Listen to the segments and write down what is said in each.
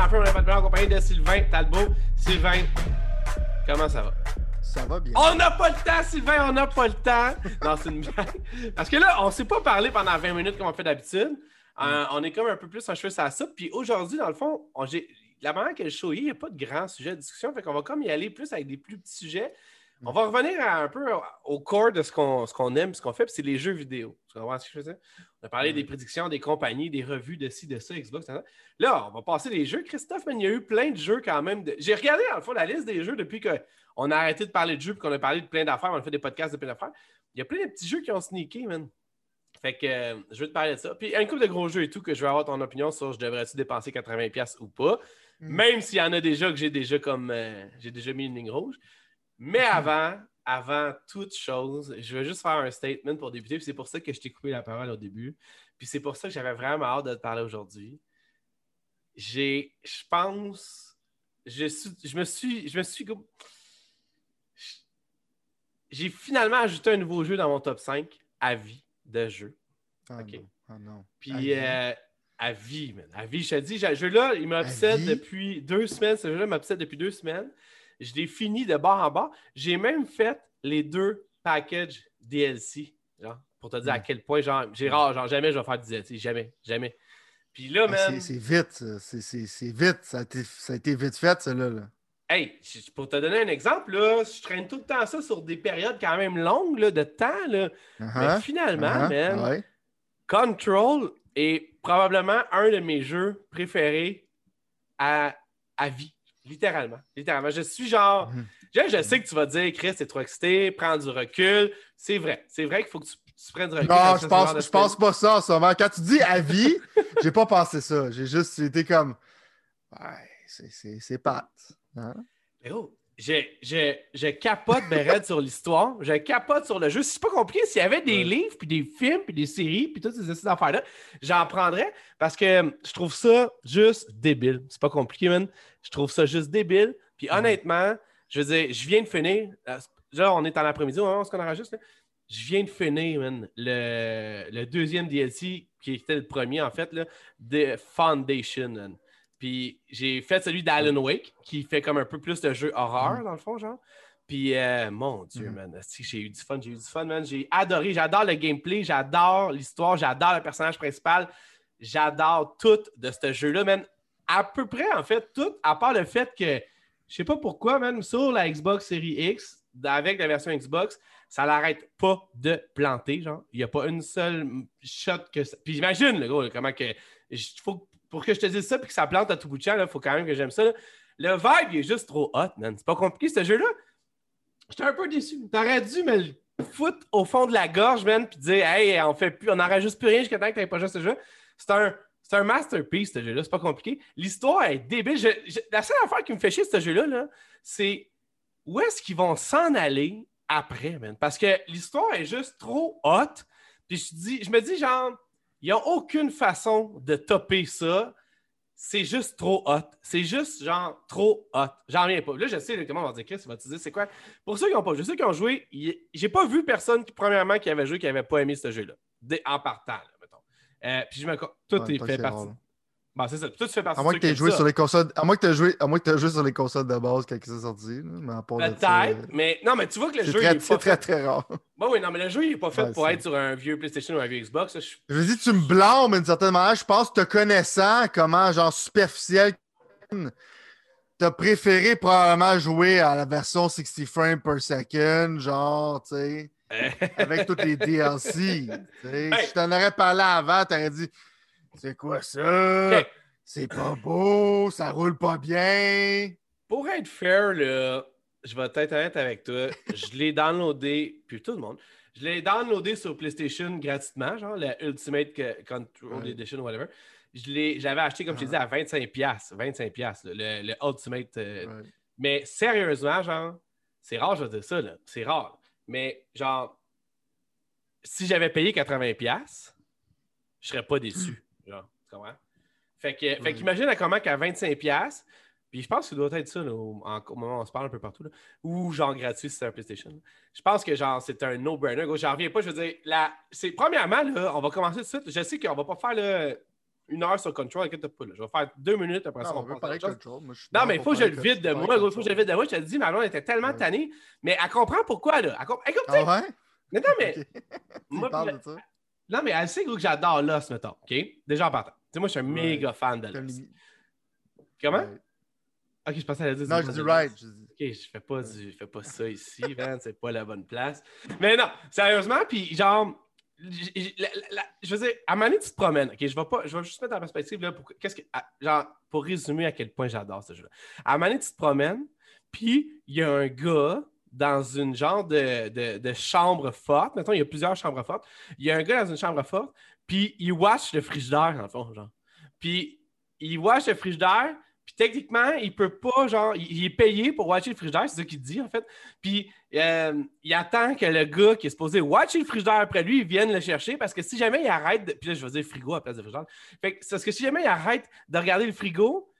la fin, on a pas de en compagnie de Sylvain Talbot. Sylvain, comment ça va? Ça va bien. On n'a pas le temps, Sylvain, on n'a pas le temps. Non, c'est une blague. Parce que là, on s'est pas parlé pendant 20 minutes comme on fait d'habitude. Euh, on est comme un peu plus en cheveux sur la soupe. Puis aujourd'hui, dans le fond, on, la manière que le show il n'y a pas de grand sujet de discussion. Fait qu'on va comme y aller plus avec des plus petits sujets. On va revenir à un peu au- corps de ce qu'on, qu'on aime, ce qu'on fait, puis c'est les jeux vidéo. Tu comprends ce que je veux dire? On a parlé des prédictions, des compagnies, des revues de ci, de ça, Xbox. nan. Là, on va passer les jeux. Christophe, man, il y a eu plein de jeux quand même. de- J'ai regardé, le fond, la liste des jeux depuis qu'on a arrêté de parler de jeux, puis qu'on a parlé de plein d'affaires. On a fait des podcasts de plein d'affaires. Il y a plein de petits jeux qui ont sneaké, man. Fait que euh, je vais te parler de ça. Puis un couple de gros jeux et tout que je veux avoir ton opinion sur je devrais-tu dépenser 80$ ou pas? Mm. Même s'il y en a déjà que j'ai déjà comme euh, j'ai déjà mis une ligne rouge. Mais avant, avant toute chose, je veux juste faire un statement pour débuter. Puis c'est pour ça que je t'ai coupé la parole au début. Puis c'est pour ça que j'avais vraiment hâte de te parler aujourd'hui. J'ai, je pense, je, suis- je me suis, je me suis, j'ai finalement ajouté un nouveau jeu dans mon top 5 à vie de jeux. Ah ok. non. Ah non. Puis À vie. euh, à vie, man. À vie, je te dis, ce jeu-là, il m'obsède depuis deux semaines. Ce jeu-là m'obsède depuis deux semaines. Je l'ai fini de bord en bas. J'ai même fait les deux packages DLC. Genre, pour te dire à Mm. quel point, genre, j'ai rare, genre, jamais je vais faire du DLC. Jamais, jamais. Puis là, man, c'est- vite. C'est- vite. Ça a, été, ça a été vite fait, ça, là. hey, pour te donner un exemple, là, je traîne tout le temps ça sur des périodes quand même longues là, de temps. Là. Mais Uh-huh, finalement, uh-huh, man, ouais. Control est probablement un de mes jeux préférés à, à vie. Littéralement. Littéralement. Je suis genre. Mhm. Je, je sais que tu vas dire, Chris, t'es trop excité, prends du recul. C'est vrai. C'est vrai qu'il faut que tu, tu prennes du recul. Non, je pense, je pense pas ça en ce moment. Quand tu dis à vie, j'ai pas pensé ça. J'ai juste été comme. Ouais, c'est pâte. Hein? Mais oh, je, je, je capote ben sur l'histoire. Je capote sur le jeu. C'est pas compliqué. S'il y avait des Ouais. livres, puis des films, puis des séries, puis toutes ces, ces affaires-là, j'en prendrais parce que je trouve ça juste débile. C'est pas compliqué, man. Je trouve ça juste débile. Puis honnêtement, je veux dire, je viens de finir. euh, Là, on est en après-midi où on enregistre. là. Je viens de finir, man, le, le deuxième DLC, qui était le premier, en fait, là, de Foundation, man. Puis j'ai fait celui d'Alan Wake, qui fait comme un peu plus de jeu horreur, dans le fond, genre. Puis, euh, mon Dieu, Mhm. man, j'ai eu du fun, j'ai eu du fun, man. J'ai adoré, j'adore le gameplay, j'adore l'histoire, j'adore le personnage principal, j'adore tout de ce jeu-là, man. À peu près, en fait, tout, à part le fait que, je sais pas pourquoi, man, sur la Xbox Series X, avec la version Xbox, ça l'arrête pas de planter, genre. Il n'y a pas une seule shot que ça... Puis imagine, le gros, comment que... il Faut, pour que je te dise ça puis que ça plante à tout bout de champ, il faut quand même que j'aime ça. Le vibe, il est juste trop hot, man. C'est pas compliqué, ce jeu-là. J'étais un peu déçu. T'aurais dû me le foutre au fond de la gorge, man, puis dire, hey, on fait plus, on n'enregistre plus rien jusqu'à temps que t'aies pas joué à ce jeu. C'est un, c'est un masterpiece, ce jeu-là. C'est pas compliqué. L'histoire est débile. La seule affaire qui me fait chier, ce jeu-là, là, c'est où est-ce qu'ils vont s'en aller après, man? Parce que l'histoire est juste trop hot. Puis je, dis, je me dis, genre, il n'y a aucune façon de topper ça. C'est juste trop hot. C'est juste, genre, trop hot. J'en reviens pas. Là, je sais, comment on va dire, Chris, il va te dire, c'est quoi? Pour ceux qui n'ont pas joué, ceux qui ont joué, j'ai pas vu personne, qui, premièrement, qui avait joué, qui n'avait pas aimé ce jeu-là. En partant, là, mettons. Euh, puis je me... Tout Ouais, est fait partie. Bon, c'est ça. Tout fait partie À moins de que tu joué ça. sur les consoles. À moins que tu joué, à moins que t'aies joué sur les consoles de base quand c'est sorti. Peut-être, mais non, mais tu vois que le jeu, il très, est c'est pas très, fait. très rare. Bon, oui, non, mais le jeu, il est pas fait Ouais, pour être sur un vieux PlayStation ou un vieux Xbox. je- Je veux dire, tu me blâmes d'une certaine manière. Je pense que te connaissant, comment, genre, superficiel, t'as préféré probablement jouer à la version 60 frames per second, genre, tu sais, avec toutes les DLC. Hey. Si je t'en aurais parlé avant, t'aurais dit C'est quoi ça? C'est pas beau, ça roule pas bien. Pour être fair, là, je vais être honnête avec toi. Je l'ai downloadé, puis tout le monde, je l'ai downloadé sur PlayStation gratuitement, genre la Ultimate Control Ouais. Edition ou whatever. J'avais acheté, comme je t'ai dit, à 25$. 25$, là, le, le Ultimate. euh, Ouais. Mais sérieusement, genre, c'est rare, je vais dire ça, là. C'est rare. Mais genre, si j'avais payé 80$, je serais pas déçu. Genre, tu comprends? Fait que, fait qu'imagine à comment qu'à 25$, puis je pense que ça doit être ça, là, au, en- au moment où on se parle un peu partout, là, ou genre gratuit si c'est un PlayStation. Je pense que genre c'est un no-brainer. J'en reviens pas, je veux dire, la... c'est premièrement, là, on va commencer tout de suite. Je sais qu'on va pas faire le. une heure sur Control, inquiète pas. Là. Je vais faire deux minutes après ça. Non, on à parler. Control. Moi, Non, mais il faut que je le vide de moi. Il faut que je le vide de moi. Je te dis, ma blonde était tellement Ouais. tannée. Mais elle comprend pourquoi, là. Elle comprend... Écoute, Ah ouais? mais non, mais. Moi, de ça? Non, mais elle sait gros, que j'adore Lost, mettons. OK? Déjà en partant. Tu sais, moi, je suis un Ouais. méga fan de les- Comment? Ouais. Ok, je pensais à la dire. Non, je dis right. Lost. je dis- Ok, je fais pas, du- je fais pas ça ici, man. C'est pas la bonne place. Mais non, sérieusement, puis genre. j- j- la- la- la- je veux dire, à un moment donné, tu te promènes. Ok, je vais pas, je vais juste mettre en perspective là, pour, qu'est-ce que, à- genre, pour résumer à quel point j'adore ce jeu-là. À un moment donné, tu te promènes, puis il y a un gars dans une genre de, de, chambre forte. Mettons, il y a plusieurs chambres fortes. Il y a un gars dans une chambre forte, puis il watch le frigidaire, le fond, genre. Puis il watch le frigidaire, puis techniquement, il peut pas, genre, il, est payé pour watcher le frigidaire, c'est ça qu'il dit, en fait. Puis euh, il attend que le gars qui est supposé watcher le frigidaire après lui, il vienne le chercher, parce que si jamais il arrête, de... puis là, je vais dire frigo à la place de frigidaire. Fait que si jamais il arrête de regarder le frigo,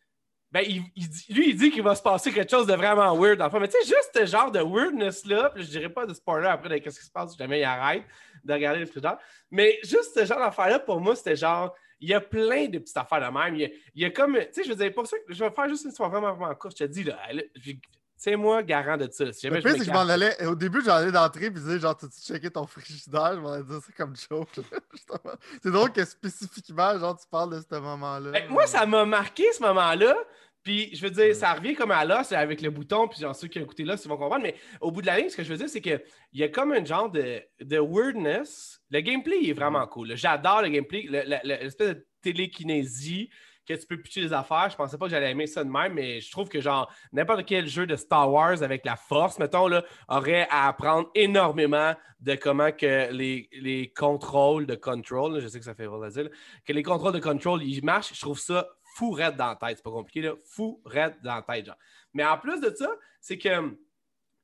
ben, il, il dit- lui, il dit qu'il va se passer quelque chose de vraiment weird dans le fond. Mais tu sais, juste ce genre de weirdness-là, puis je dirais pas de spoiler après de qu'est-ce qui se passe si jamais il arrête de regarder le frigidaire. Mais juste ce genre d'affaire-là, pour moi, c'était genre, il y a plein de petites affaires de même. Il y a, il y a comme, tu sais, je veux dire, pour ça je vais faire juste une histoire vraiment, vraiment courte. Je te dis, là, je- c'est moi garant de ça. Si Le pire, je c'est que je m'en allais. Au début, j'en allais d'entrée puis dire genre, t'as-tu checké ton frigidaire? Je m'en allais dire ça comme joke. c'est drôle que spécifiquement, genre, tu parles de ce moment-là. Ben, moi, ça m'a marqué ce moment-là. Puis, je veux dire, ça revient comme à l'os avec le bouton. Puis, genre, ceux qui ont écouté là, ils vont comprendre. Mais au bout de la ligne, ce que je veux dire, c'est qu'il y a comme un genre de, de weirdness. Le gameplay il est vraiment cool. là. J'adore le gameplay. le- le- le- L'espèce de télékinésie que tu peux pitcher des affaires. Je pensais pas que j'allais aimer ça de même, mais je trouve que, genre, n'importe quel jeu de Star Wars avec la force, mettons, là, aurait à apprendre énormément de comment que les, les contrôles de control, là, je sais que ça fait dire, que les contrôles de control, ils marchent. Je trouve ça fou raide dans la tête. C'est pas compliqué, là. Fou raide dans la tête, genre. Mais en plus de ça, c'est que hum,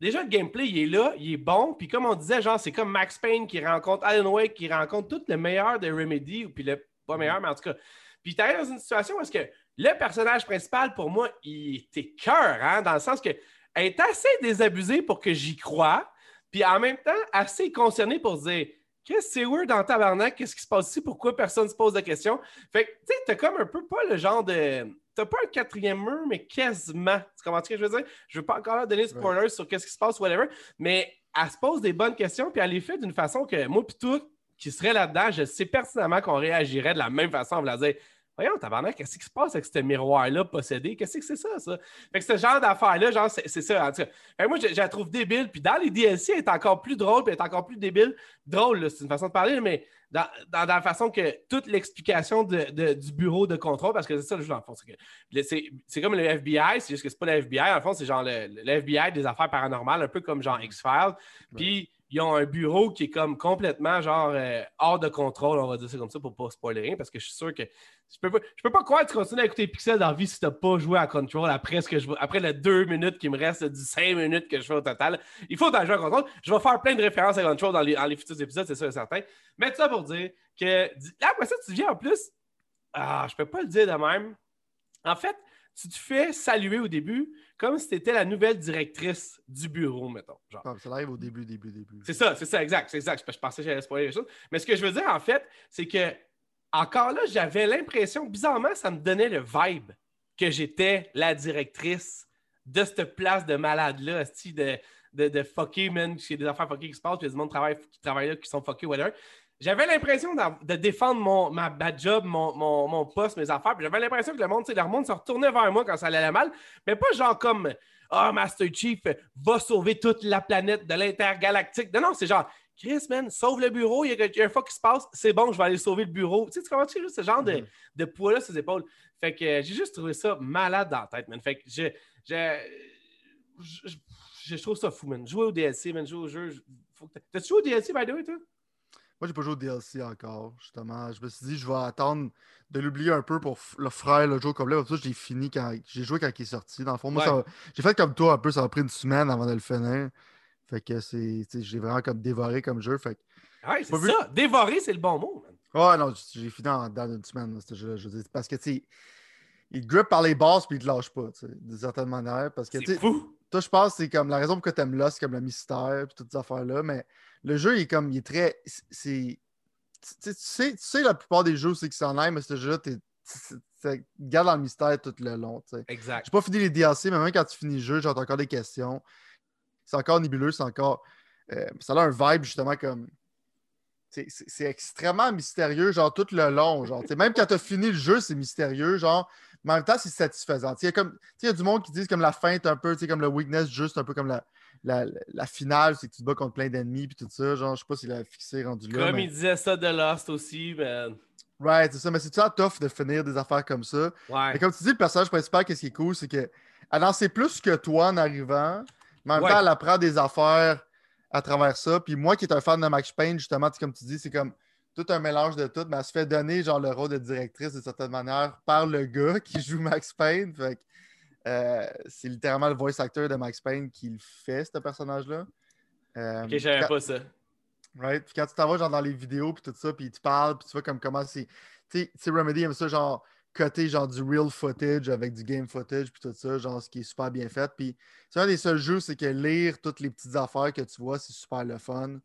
déjà le gameplay, il est là, il est bon. Puis comme on disait, genre, c'est comme Max Payne qui rencontre Alan Wake, qui rencontre tout le meilleur de Remedy, ou puis le pas meilleur, mais en tout cas. Puis tu dans une situation où est-ce que le personnage principal, pour moi, il était cœur, hein, dans le sens que elle est assez désabusée pour que j'y croie, puis en même temps, assez concernée pour se dire Qu'est-ce que c'est weird dans tabarnak? Qu'est-ce qui se passe ici? Pourquoi personne ne se pose de questions? Fait que, tu sais, t'as comme un peu pas le genre de. T'as pas un quatrième mur, mais quasiment. Tu comprends ce que je veux dire? Je veux pas encore leur donner de spoilers sur qu'est-ce qui se passe, whatever, mais elle se pose des bonnes questions, puis elle les fait d'une façon que moi, puis tout, qui serait là-dedans, je sais pertinemment qu'on réagirait de la même façon. On va dire Voyons, tabarnak, qu'est-ce qui se passe avec ce miroir-là possédé? Qu'est-ce que c'est ça, ça? Fait que ce genre d'affaire-là, genre, c'est ça. En tout cas, Fait que moi, je, je la trouve débile. Puis dans les DLC, elle est encore plus drôle, puis elle est encore plus débile. Drôle, c'est une façon de parler, mais dans, dans- dans la façon que toute l'explication de- de- du bureau de contrôle, parce que c'est ça le jeu, dans le fond. c'est comme le FBI, c'est juste que c'est pas le FBI. En fond, c'est genre le, le FBI des affaires paranormales, un peu comme genre X-Files. Puis ils ont un bureau qui est comme complètement genre euh, hors de contrôle, on va dire ça comme ça pour pas spoiler rien, parce que je suis sûr que je peux pas, je peux pas croire que tu continues à écouter Pixel dans la vie si t'as pas joué à Control après ce que je après les deux minutes qui me restent du cinq minutes que je fais au total. Il faut t'en jouer à Control. Je vais faire plein de références à Control dans les, futurs épisodes, c'est sûr et certain. Mais tout ça pour dire que là, après ça, tu viens en plus. Ah, je peux pas le dire de même. En fait, tu te fais saluer au début comme si tu étais la nouvelle directrice du bureau, mettons. Genre. Ah, Ça arrive au début, début, début. C'est ça, c'est ça, exact. C'est exact. Je, je pensais que j'allais spoiler les choses. Mais ce que je veux dire, en fait, c'est que encore là, j'avais l'impression, bizarrement, ça me donnait le vibe que j'étais la directrice de cette place de malade-là, de, de, de fucké, man. A des affaires fuckées qui se passent, puis il y a du monde qui travaille, qui travaille là, qui sont fuckés, whatever. J'avais l'impression de défendre mon, ma, ma job, mon, mon, mon poste, mes affaires. J'avais l'impression que le monde, le monde se retournait vers moi quand ça allait mal. Mais pas genre comme Ah, Master Chief va sauver toute la planète de l'intergalactique. Non, non, c'est genre Chris, man, sauve le bureau, il y a, un fuck qui se passe, c'est bon, je vais aller sauver le bureau. Tu sais, tu comprends tu juste ce genre de, Mhm. de poids-là sur les épaules. Fait que euh, j'ai juste trouvé ça malade dans la tête, man. Fait que je, je, je, je- trouve ça fou, man. Jouer au DLC, man, jouer au jeu. T'as-tu joué au DLC, by the way, toi? Moi, j'ai pas joué au DLC encore, justement. Je me suis dit, je vais attendre de l'oublier un peu pour le faire le jour complet. Pour ça, j'ai fini quand. J'ai joué quand il est sorti. Dans le fond, moi, Ouais. j'ai fait comme toi un peu, ça m'a pris une semaine avant de le finir. Fait que c'est. J'ai vraiment comme dévoré comme jeu. Fait que- Ouais, c'est vu. ça. Dévorer, c'est le bon mot, man. Ouais, non, j'ai fini en dans une semaine, ce jeu-là. Je parce que, tu il grippe par les bases puis il te lâche pas, tu sais, d'une certaine manière. Parce que, C'est fou. Toi, je pense que c'est comme la raison pourquoi t'aimes là, c'est comme le mystère puis toutes ces affaires-là. Mais le jeu, il est comme, il est très. C'est. Tu sais, tu sais, tu la plupart des jeux, c'est qu'ils s'en aiment, mais ce jeu-là, t'es garde dans le mystère tout le long. sais. Exact. J'ai pas fini les DLC, mais même quand tu finis le jeu, j'entends encore des questions. C'est encore nébuleux, c'est encore. euh, ça a un vibe justement comme. C'est- extrêmement mystérieux, genre tout le long. Genre, même quand tu as fini le jeu, c'est mystérieux, genre. Mais en même temps, c'est satisfaisant. Il y, a comme- tu sais, il y a du monde qui disent comme la fin est un peu, tu sais, comme le weakness, juste un peu comme la, la, la finale, c'est que tu te bats contre plein d'ennemis puis tout ça. Genre, je sais pas s'il a fixé rendu là. Comme mais- il disait ça de Lost aussi, man. Right, c'est ça. Mais c'est ça tough de finir des affaires comme ça? Ouais. Mais comme tu dis, le personnage principal, qu'est-ce qui est cool, c'est qu'elle en sait plus que toi en arrivant, mais en même Ouais. temps, elle apprend des affaires à travers ça. Puis moi qui est un fan de Max Payne, justement, tu sais, comme tu dis, c'est comme tout un mélange de tout, mais elle se fait donner genre le rôle de directrice de certaine manière par le gars qui joue Max Payne. Fait euh, c'est littéralement le voice actor de Max Payne qui le fait, ce personnage-là. Euh, Ok, j'avais quand- pas ça. Right? Puis quand tu t'en vas genre dans les vidéos puis tout ça, puis tu parles, puis tu vois comme comment c'est. Tu sais- tu sais, Remedy aime ça, genre, côté genre du real footage avec du game footage, puis tout ça, genre, ce qui est super bien fait. Puis c'est un des seuls jeux, c'est que lire toutes les petites affaires que tu vois, c'est super le fun.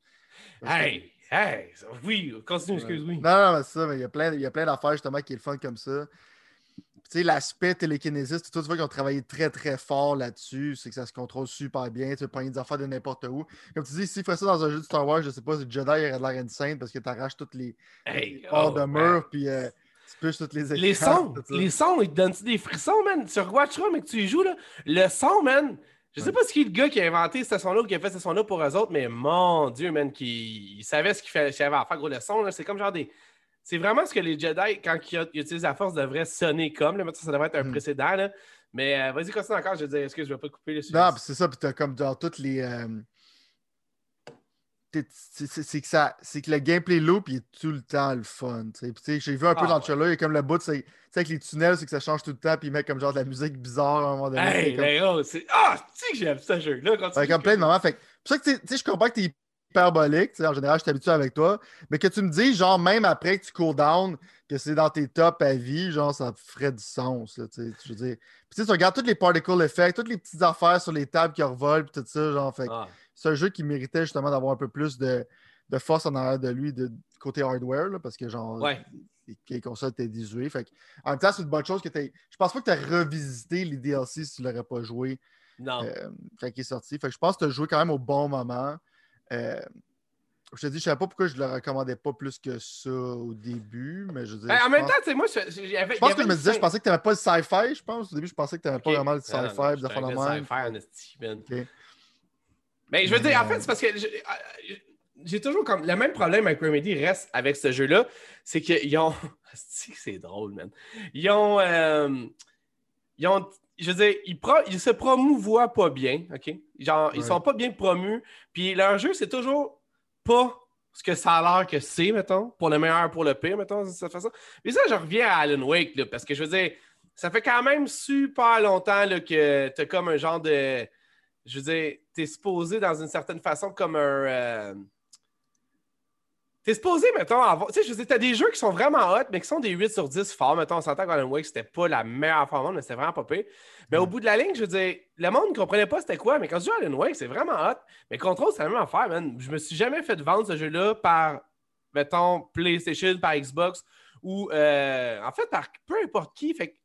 Hey, hey, oui, continue, excuse, oui. Non, non, mais c'est ça, mais il y a plein, il y a plein d'affaires justement qui est le fun comme ça. Tu sais, l'aspect télékinésis, tout ça, tu vois qu'ils ont travaillé très très fort là-dessus, c'est que ça se contrôle super bien, tu peux prendre des affaires de n'importe où. Comme tu dis, s'ils feraient ça dans un jeu de Star Wars, je sais pas, si Jedi aurait de l'air insane parce que tu arraches toutes les Hey, oh, de mur, puis euh, tu toutes les écrans. Les sons, les sons, ils te donnent-tu des frissons, man? Tu rewatcheras, mais que tu y joues, là. Le son, man. Je sais Ouais. pas ce qui est le gars qui a inventé cette son-là ou qui a fait cette son-là pour eux autres, mais mon Dieu, man, qui il savait ce qu'il fallait- avait à faire. Gros, le son, là, c'est comme genre des. C'est vraiment ce que les Jedi, quand ils ils utilisent la force, devraient sonner comme. Là, ça, ça devrait être un Mhm. précédent, là. Mais euh, vas-y, continue encore. Je vais dire, excuse, je vais pas couper. Là, Non, puis c'est ça, puis t'as comme dans toutes les. euh, C'est que, ça- c'est que le gameplay loop il est tout le temps le fun. J'ai vu un peu Ah, dans le ouais. trailer, il y a comme le bout, c'est avec les tunnels, c'est que ça change tout le temps, puis ils mettent comme genre de la musique bizarre à un moment donné. Hey, comme- gars, c'est. Ah, tu sais que j'aime ce jeu-là. Continue. Fait comme plein de moments. Fait pour ça que je comprends que t'es hyperbolique. En général, je suis habitué avec toi. Mais que tu me dis, genre, même après que tu cool down, que c'est dans tes tops à vie, genre, ça ferait du sens. là, je veux dire. Puis tu regardes tous les particle effects, toutes les petites affaires sur les tables qui revolent, puis tout ça, genre, fait Ah. C'est un jeu qui méritait justement d'avoir un peu plus de, de force en arrière de lui, de côté hardware, là, parce que genre, Ouais. les, les consoles étaient désuées. En même temps, c'est une bonne chose que tu Je pense pas que tu as revisité les DLC si tu l'aurais pas joué Non. euh, quand il est sorti. Fait que je pense que tu as joué quand même au bon moment. Euh, je te dis, je savais pas pourquoi je le recommandais pas plus que ça au début, mais je veux dire, Ben, en je même pense- temps, tu sais, moi, je, pense que je me disais, je pensais que tu n'avais pas le sci-fi, je pense. Au début, je pensais que tu n'avais pas vraiment le sci-fi, de sci-fi, en. Mais je veux dire, en fait, c'est parce que j'ai- euh, j'ai toujours comme. Le même problème avec Remedy reste avec ce jeu-là, c'est qu'ils ont. C'est drôle, man. Ils ont. euh, Ils ont. Je veux dire, ils, pro- ils se promouvoient pas bien, OK? Genre, ils Ouais. sont pas bien promus. Puis leur jeu, c'est toujours pas ce que ça a l'air que c'est, mettons, pour le meilleur, pour le pire, mettons, de cette façon. Mais ça, je reviens à Alan Wake, là, parce que je veux dire, ça fait quand même super longtemps là, que t'as comme un genre de. Je veux dire, t'es supposé dans une certaine façon comme un. euh, T'es supposé, mettons, avoir. Tu sais, je veux t'as des jeux qui sont vraiment hot, mais qui sont des 8 sur 10 forts. Mettons, on s'entend qu'Alan Wake, c'était pas la meilleure forme au monde, mais c'était vraiment pas pire. Mais au Mm. bout de la ligne, je veux dire, le monde ne comprenait pas c'était quoi, mais quand je joue à Alan Wake, c'est vraiment hot. Mais Control, c'est la même affaire, man. Je me suis jamais fait vendre ce jeu-là par, mettons, PlayStation, par Xbox, ou euh, en fait, par peu importe qui. Fait que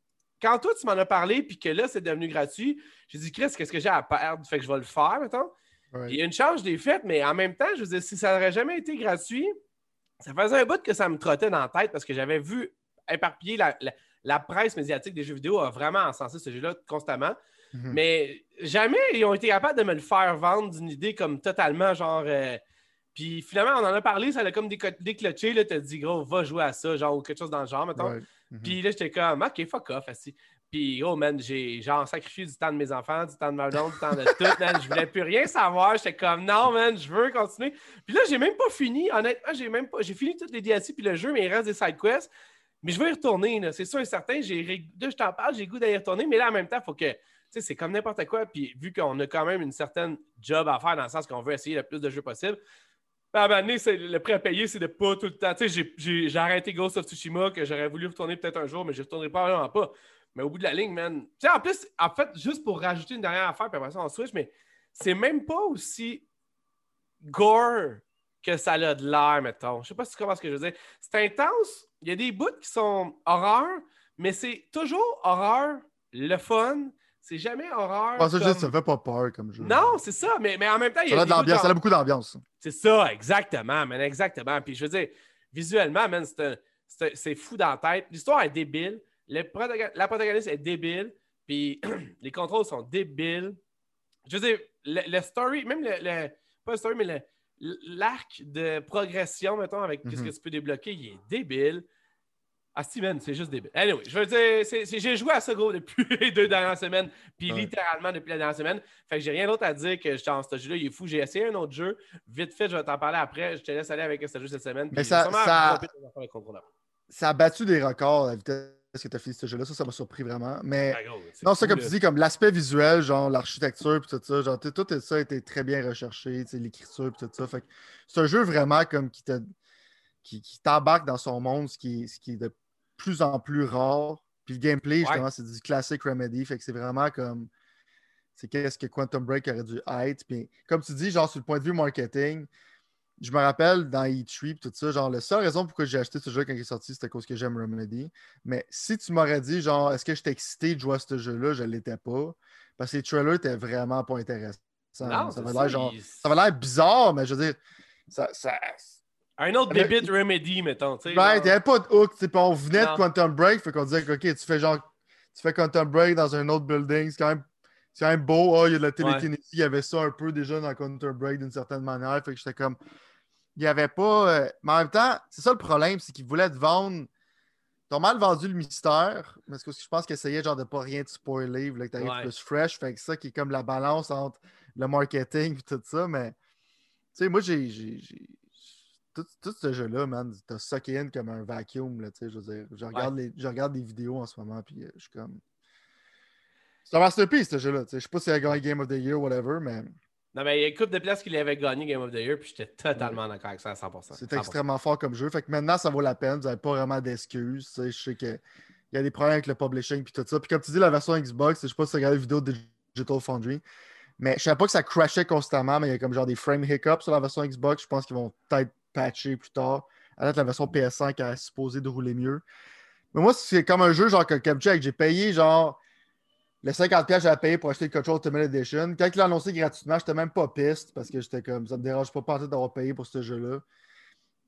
quand toi, tu m'en as parlé, puis que là, c'est devenu gratuit, j'ai dit, Chris, qu'est-ce que j'ai à perdre? Fait que je vais le faire, mettons. Ouais. Il y a une charge des faites, mais en même temps, je veux dire, si ça n'aurait jamais été gratuit, ça faisait un bout que ça me trottait dans la tête parce que j'avais vu éparpiller la, la- la presse médiatique des jeux vidéo a vraiment encensé ce jeu-là constamment. Mhm. Mais jamais ils ont été capables de me le faire vendre d'une idée comme totalement genre. euh, Puis finalement, on en a parlé, ça a comme déclenché. Là, t'as dit, gros, va jouer à ça, genre, ou quelque chose dans le genre, mettons. Ouais. Mhm. Puis là, j'étais comme, OK, fuck off. assis. Puis, oh man, j'ai genre sacrifié du temps de mes enfants, du temps de ma blonde, du temps de tout, man. Je voulais plus rien savoir. J'étais comme, non, man, je veux continuer. Puis là, j'ai même pas fini. Honnêtement, j'ai même pas. J'ai fini toutes les DLC puis le jeu, mais il reste des side quests. Mais je veux y retourner, là. C'est sûr et certain. J'ai... Là, je t'en parle, j'ai le goût d'aller retourner. Mais là, en même temps, il faut que. Tu sais, c'est comme n'importe quoi. Puis vu qu'on a quand même une certaine job à faire dans le sens qu'on veut essayer le plus de jeux possible, c'est- le prêt à payer, c'est de pas tout le temps. Tu sais, j'ai arrêté Ghost of Tsushima, que j'aurais voulu retourner peut-être un jour, mais je ne retournerai pas vraiment pas. Mais au bout de la ligne, man. Tu sais, en plus, en fait, juste pour rajouter une dernière affaire, puis après ça, on switch, mais c'est même pas aussi gore que ça a de l'air, mettons. Je sais pas si tu comprends ce que je veux dire. C'est intense. Il y a des bouts qui sont horreur, mais c'est toujours horreur, le fun. C'est jamais horreur. Ah, ça, comme- juste, ça fait pas peur comme jeu. Non, c'est ça, mais, mais en même temps, il y Ça a a, de l'ambiance, ça a beaucoup d'ambiance. C'est ça, exactement, man, exactement. Puis je veux dire, visuellement, man, c'est fou dans la tête. L'histoire est débile. Le la protagoniste est débile. Puis les contrôles sont débiles. Je veux dire, le, le story, même le, le- Pas le story, mais le- l'arc de progression, mettons, avec Mhm. ce que tu peux débloquer, il est débile. Ah, Steven, c'est juste débile. Anyway, je veux dire, j'ai joué à ça, gros, depuis les deux dernières semaines, puis Ouais. littéralement depuis la dernière semaine. Fait que j'ai rien d'autre à dire que j'étais en ce jeu-là, il est fou. J'ai essayé un autre jeu. Vite fait, je vais t'en parler après. Je te laisse aller avec ce jeu cette semaine. Mais ça- ça-. Ça a battu des records la vitesse que tu as fini ce jeu-là. Ça, ça m'a surpris vraiment. Mais Ah, gros, non, ça, comme tu dis, comme l'aspect visuel, genre l'architecture, puis tout ça, genre tout ça a été très bien recherché, l'écriture, puis tout ça. Fait que c'est un jeu vraiment comme qui te qui, qui t'embarque dans son monde, ce qui, est, ce qui est de plus en plus rare. Puis le gameplay, justement, c'est du classic Remedy. Fait que c'est vraiment comme. C'est qu'est-ce que Quantum Break aurait dû être. Puis comme tu dis, genre sur le point de vue marketing, je me rappelle dans E3 tout ça, genre la seule raison pourquoi j'ai acheté ce jeu quand il est sorti, c'était à cause que j'aime Remedy. Mais si tu m'aurais dit, genre, est-ce que j'étais excité de jouer à ce jeu-là, je ne l'étais pas. Parce que les trailers étaient vraiment pas intéressants. Non, ça avait l'air genre. Ça avait l'air bizarre, mais je veux dire. Ça, ça, Un autre Mais- Bibit Remedy, mettons. Ouais, n'y avait pas de hook. puis on venait Non. de Quantum Break, fait qu'on disait que, OK, tu fais genre. Tu fais Quantum Break dans un autre building, c'est quand même. C'est quand même beau. Ah, il y a de la télékinésie. Il y avait ça un peu déjà dans Quantum Break d'une certaine manière. Fait que j'étais comme. Il n'y avait pas. euh, Mais en même temps, c'est ça le problème, c'est qu'ils voulaient te vendre. Ils ont mal vendu le mystère, parce que je pense qu'ils essayaient genre de pas rien te spoiler, ils voulaient que tu arrives Ouais. plus fresh. Fait que ça qui est comme la balance entre le marketing et tout ça. Mais tu sais, moi, j'ai. Tout, tout ce jeu-là, man, t'as sucké in comme un vacuum, là, tu sais, je veux dire. Je regarde, les, je regarde des vidéos en ce moment, puis euh, je suis comme... C'est un masterpiece, ce jeu-là, tu sais. Je sais pas s'il a gagné Game of the Year ou whatever, mais Non, mais il y a une couple de places qu'il avait gagné Game of the Year, puis j'étais totalement d'accord avec ça à 100%. c'est 100%. extrêmement fort comme jeu. Fait que maintenant, ça vaut la peine. Vous n'avez pas vraiment d'excuses, tu sais. Je sais qu'il y a des problèmes avec le publishing, puis tout ça. Puis comme tu dis, la version Xbox, je sais pas si tu regardé la vidéo de Digital Foundry, mais je savais pas que ça crashait constamment, mais il y a comme genre des frame hiccups sur la version Xbox. Je pense qu'ils vont peut-être patcher plus tard. À date, la version PS5 est supposée de rouler mieux. Mais moi, c'est comme un jeu genre que j'ai payé genre le 50$ que j'avais payé pour acheter le Control Ultimate Edition. Quand il l'a annoncé gratuitement, j'étais même pas piste parce que j'étais comme ça me dérange pas pas d'avoir payé pour ce jeu-là.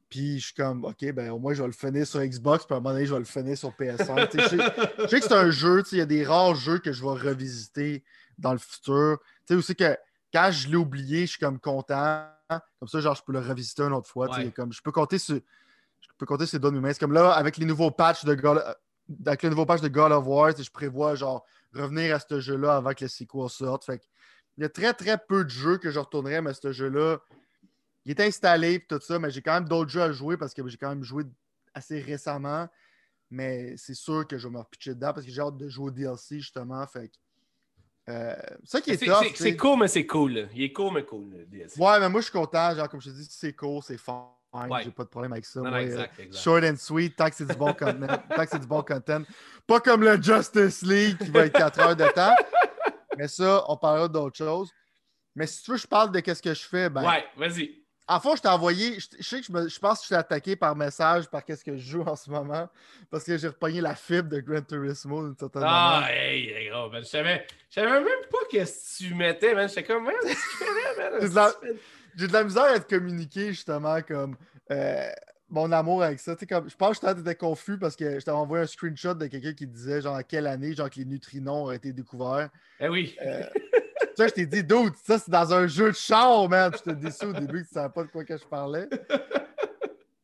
Puis je suis comme OK, ben au moins je vais le finir sur Xbox, puis à un moment donné, je vais le finir sur PS5. Tu sais, je, sais, sais que c'est un jeu, il y a des rares jeux que je vais revisiter dans le futur. Tu sais aussi que quand je l'ai oublié, je suis comme content. Comme ça, genre, je peux le revisiter une autre fois. Ouais. Comme je peux compter sur. Je peux compter sur les doigts de. C'est comme là, avec les nouveaux patchs de God, avec le nouveau patch de God of War, je prévois genre revenir à ce jeu-là avant que le sequel sorte. Fait il y a très très peu de jeux que je retournerai, mais ce jeu-là, il est installé et tout ça, mais j'ai quand même d'autres jeux à jouer parce que j'ai quand même joué assez récemment. Mais c'est sûr que je vais me repitcher dedans parce que j'ai hâte de jouer au DLC justement. Fait euh, ça qui est C'est- tough. c'est- cool, mais c'est cool. Il est cool, mais cool. le DLC. Ouais, mais moi je suis content. Genre, comme je te dis, c'est cool, c'est fine. Ouais. J'ai pas de problème avec ça. Non, non, Moi, euh, exact, exact. Short and sweet, tant que c'est du bon du bon content. Pas comme le Justice League qui va être 4 heures de temps. Mais ça, on parlera d'autre chose. Mais si tu veux, je parle de qu'est-ce que je fais. Ben, Ouais, vas-y. En fait, je t'ai envoyé. Je, je sais que je, me- je pense que je t'ai attaqué par message par qu'est-ce que je joue en ce moment. Parce que j'ai repogné la fibre de Gran Turismo d'une certaine Ah, manière. hey, gros, man. Je savais, je savais même pas qu'est-ce que tu mettais, man. J'étais comme, man, qu'est-ce que tu fais, man? C'est de la- J'ai de la misère à te communiquer justement comme euh, mon amour avec ça. Comme, je pense que je t'étais confus parce que je t'avais envoyé un screenshot de quelqu'un qui disait genre à quelle année genre que les neutrinos ont été découverts. Eh oui. Euh, ça, je t'ai dit, dude, ça c'est dans un jeu de char, man. Je t'ai déçu au début que tu savais pas de quoi que je parlais.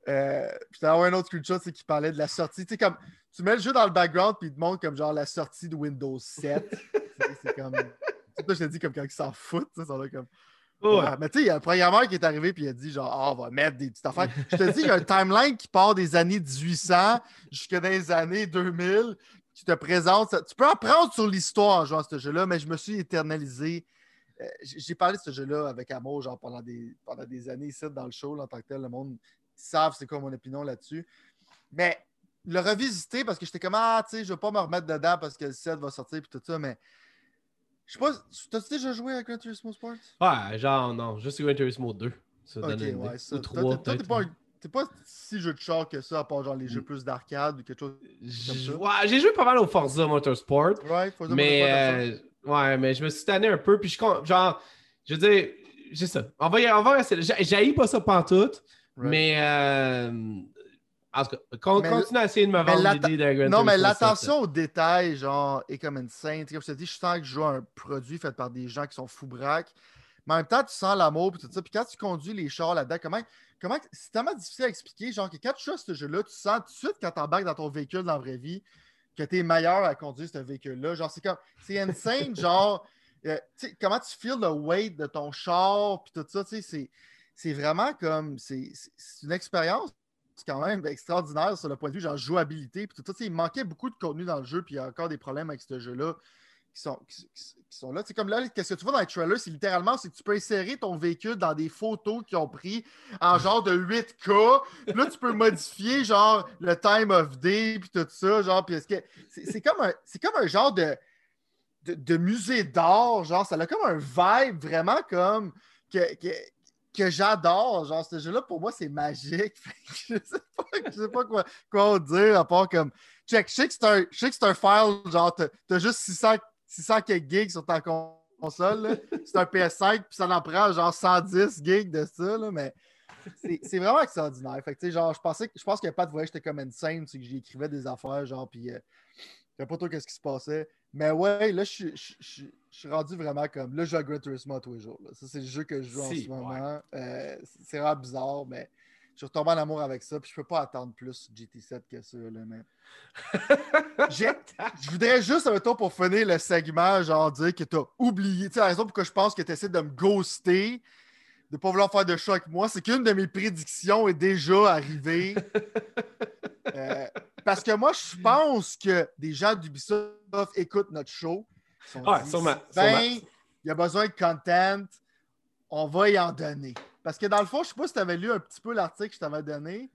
Euh, t'ai envoyé un autre screenshot c'est qui parlait de la sortie. Tu sais, comme tu mets le jeu dans le background puis il te montre comme genre la sortie de Windows 7. Tu sais, c'est comme. Tu sais, je t'ai dit comme quand ils s'en foutent. sont là comme. Ouais. Ouais, mais tu sais, il y a un programmeur qui est arrivé puis il a dit genre, Ah, on va mettre des petites affaires. Je te dis, il y a un timeline qui part des années 1800 jusqu'à les années 2000 qui te présente. ça- Tu peux apprendre sur l'histoire en jouant à ce jeu-là, mais je me suis éternalisé. Euh, j'ai parlé de ce jeu-là avec amour genre pendant des, pendant des années ici dans le show là, en tant que tel. Le monde savent c'est quoi mon opinion là-dessus. Mais le revisiter parce que j'étais comme Ah, tu sais, je vais pas me remettre dedans parce que le 7 va sortir puis tout ça, mais. Je sais pas, t'as-tu déjà joué à Gran Turismo Sports? Ouais, genre, non, juste Gran Turismo 2. Ça donne une idée. ouais, ça. Ou Toi, 3, t'es- toi, t'es pas un- C'est pas si jeu de char que ça, à part genre les jeux plus d'arcade ou quelque chose ouais, j'ai joué pas mal au Forza Motorsport. Right? Forza Mais, Motorsport, euh, ouais, mais je me suis tanné un peu. Puis je genre, je veux dire, c'est ça. On va, y- on va rester. J'ai j'haïs pas ça pantoute. Right. Mais, euh, en tout cas, con- Mais continue à essayer de me vendre l'idée d'un Non, mais l'attention aux détails, genre, est comme. Tu sais, Comme je te dis, je sens que je joue à un produit fait par des gens qui sont fous braques. Mais en même temps, tu sens l'amour et tout ça. Puis quand tu conduis les chars là-dedans, comment. comment c'est tellement difficile à expliquer. Genre, que quand tu joues à ce jeu-là, tu sens tout de suite quand tu embarques dans ton véhicule dans la vraie vie que tu es meilleur à conduire ce véhicule-là. Genre, c'est comme. C'est insane, genre. euh, comment tu feels le weight de ton char, puis tout ça, tu sais, c'est- c'est vraiment comme. C'est une expérience c'est quand même extraordinaire sur le point de vue genre jouabilité puis tout ça. Il manquait beaucoup de contenu dans le jeu, puis il y a encore des problèmes avec ce jeu-là qui sont, qui, sont là. C'est comme là, qu'est-ce que tu vois dans les trailers, c'est littéralement c'est que tu peux insérer ton véhicule dans des photos qu'ils ont pris en genre de 8K. Puis là, tu peux modifier genre le time of day puis tout ça. Genre, puis est-ce que c'est comme un c'est comme un genre de, de, de musée d'art. Genre, ça a comme un vibe vraiment comme que, que, que j'adore. Genre, ce jeu-là, pour moi, c'est magique. Je sais pas, je sais pas quoi, quoi dire, à part comme. Check, je sais que c'est un, je sais que c'est un file, genre, t'as t'as juste 600, 600 quelques gigs sur ta con- console. C'est un PS5, puis ça en prend genre 110 gigs de ça, là, mais c'est vraiment extraordinaire. Fait que, sais, genre, je pensais, que- je pense qu'il n'y a pas de voyage, j'étais comme insane, c'est que j'écrivais des affaires, genre, puis euh, je savais pas trop qu'est-ce qui se passait. Mais ouais, là, je suis- rendu vraiment comme. Là, je joue à Gran Turismo tous les jours. là. Ça, c'est le jeu que je joue en ce moment. Euh, c'est- c'est vraiment bizarre, mais je suis retombé en amour avec ça. Puis je peux pas attendre plus GT7 que ça. Là, mais... Je voudrais juste, un tour pour finir le segment, genre dire que tu as oublié. Tu sais, la raison pourquoi je pense que tu essaies de me ghoster, de pas vouloir faire de show avec moi, c'est qu'une de mes prédictions est déjà arrivée. Euh, parce que moi, je pense que des gens d'Ubisoft écoutent notre show. Ils se sont Ouais, dit, sûrement, Ben, sûrement. il y a besoin de content, on va y en donner. Parce que dans le fond, je sais pas si tu avais lu un petit peu l'article que je t'avais donné,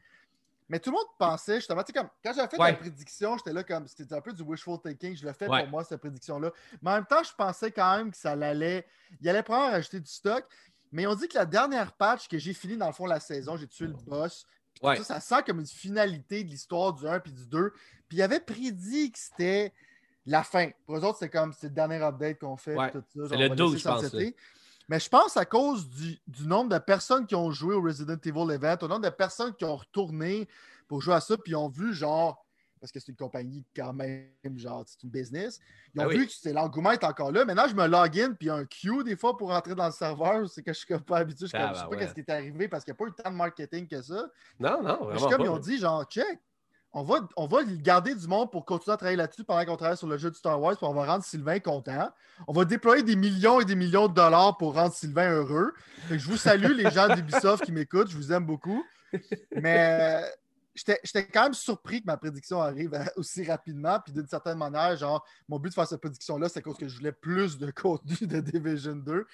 mais tout le monde pensait, justement, tu sais, comme quand j'avais fait Ouais. la prédiction, j'étais là comme c'était un peu du wishful thinking, je le fais Ouais. pour moi, cette prédiction-là. Mais en même temps, je pensais quand même que ça allait. Il allait probablement rajouter du stock. Mais on dit que la dernière patch que j'ai fini dans le fond la saison, j'ai tué le boss. Puis tout Ouais. ça, ça sent comme une finalité de l'histoire du 1 puis du 2. Puis il avait prédit que c'était la fin. Pour eux autres, c'est comme c'est le dernier update qu'on fait. Tout ça, genre, le on va 12, laisser je pense. Mais je pense à cause du, du nombre de personnes qui ont joué au Resident Evil Event, au nombre de personnes qui ont retourné pour jouer à ça, puis ont vu genre, parce que c'est une compagnie quand même, genre, c'est une business, ils ont oui. vu que l'engouement est encore là. Maintenant, je me log in, puis il y a un queue des fois pour rentrer dans le serveur, c'est que je suis comme pas habitué, je, je sais Ah, pas qu'est-ce qui est arrivé parce qu'il n'y a pas eu tant de marketing que ça. Non, non, je vraiment. suis comme pas. ils ont dit, genre, check, on va, on va garder du monde pour continuer à travailler là-dessus pendant qu'on travaille sur le jeu de Star Wars, puis on va rendre Sylvain content. On va déployer des millions et des millions de dollars pour rendre Sylvain heureux. Je vous salue, les gens d'Ubisoft qui m'écoutent, je vous aime beaucoup. Mais euh, j'étais quand même surpris que ma prédiction arrive euh, aussi rapidement, puis d'une certaine manière, genre, mon but de faire cette prédiction-là, c'est cause que je voulais plus de contenu de Division 2.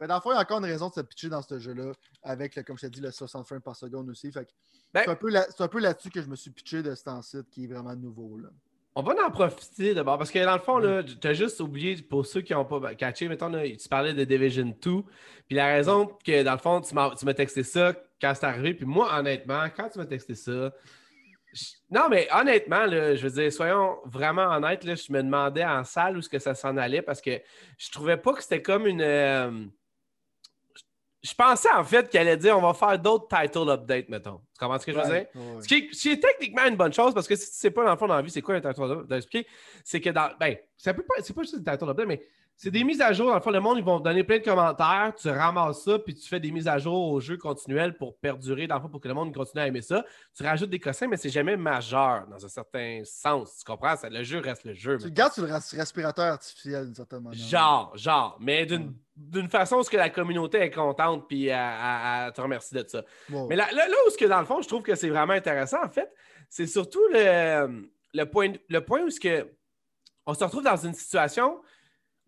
Fait, dans le fond, il y a encore une raison de se pitcher dans ce jeu-là, avec, le, comme je t'ai dit, le 60 frames par seconde aussi. Fait que Ben- c'est un peu là- c'est un peu là-dessus que je me suis pitché de cet site qui est vraiment nouveau. Là. On va en profiter d'abord parce que dans le fond, là, tu as juste oublié, pour ceux qui n'ont pas catché, mettons, là, tu parlais de Division 2. Puis la raison que dans le fond, tu m'as tu m'as texté ça quand c'est arrivé. Puis moi, honnêtement, quand tu m'as texté ça, non, mais honnêtement, là, je veux dire, soyons vraiment honnêtes, là, je me demandais en salle où est-ce que ça s'en allait parce que je trouvais pas que c'était comme une. euh, Je pensais en fait qu'elle allait dire on va faire d'autres title updates, mettons. Tu comprends ce que je veux dire? Ouais. Ce qui, est, ce qui est techniquement une bonne chose, parce que si tu sais pas dans le fond dans la vie, c'est quoi un title update, c'est que dans. Ben, ça peut pas, c'est pas juste un title update, mais c'est des mises à jour. Dans le fond, le monde, ils vont te donner plein de commentaires, tu ramasses ça, puis tu fais des mises à jour au jeu continuel pour perdurer, dans le fond, pour que le monde continue à aimer ça. Tu rajoutes des cossins, mais c'est jamais majeur dans un certain sens. Tu comprends? Ça, le jeu reste le jeu. Tu gardes sur le respirateur artificiel d'une certaine manière. Genre, genre, mais d'une Mm. d'une façon où ce que la communauté est contente puis elle, te remercie de ça. Mais là, là, là où, ce que, dans le fond, je trouve que c'est vraiment intéressant, en fait, c'est surtout le, le, point, le point où ce que on se retrouve dans une situation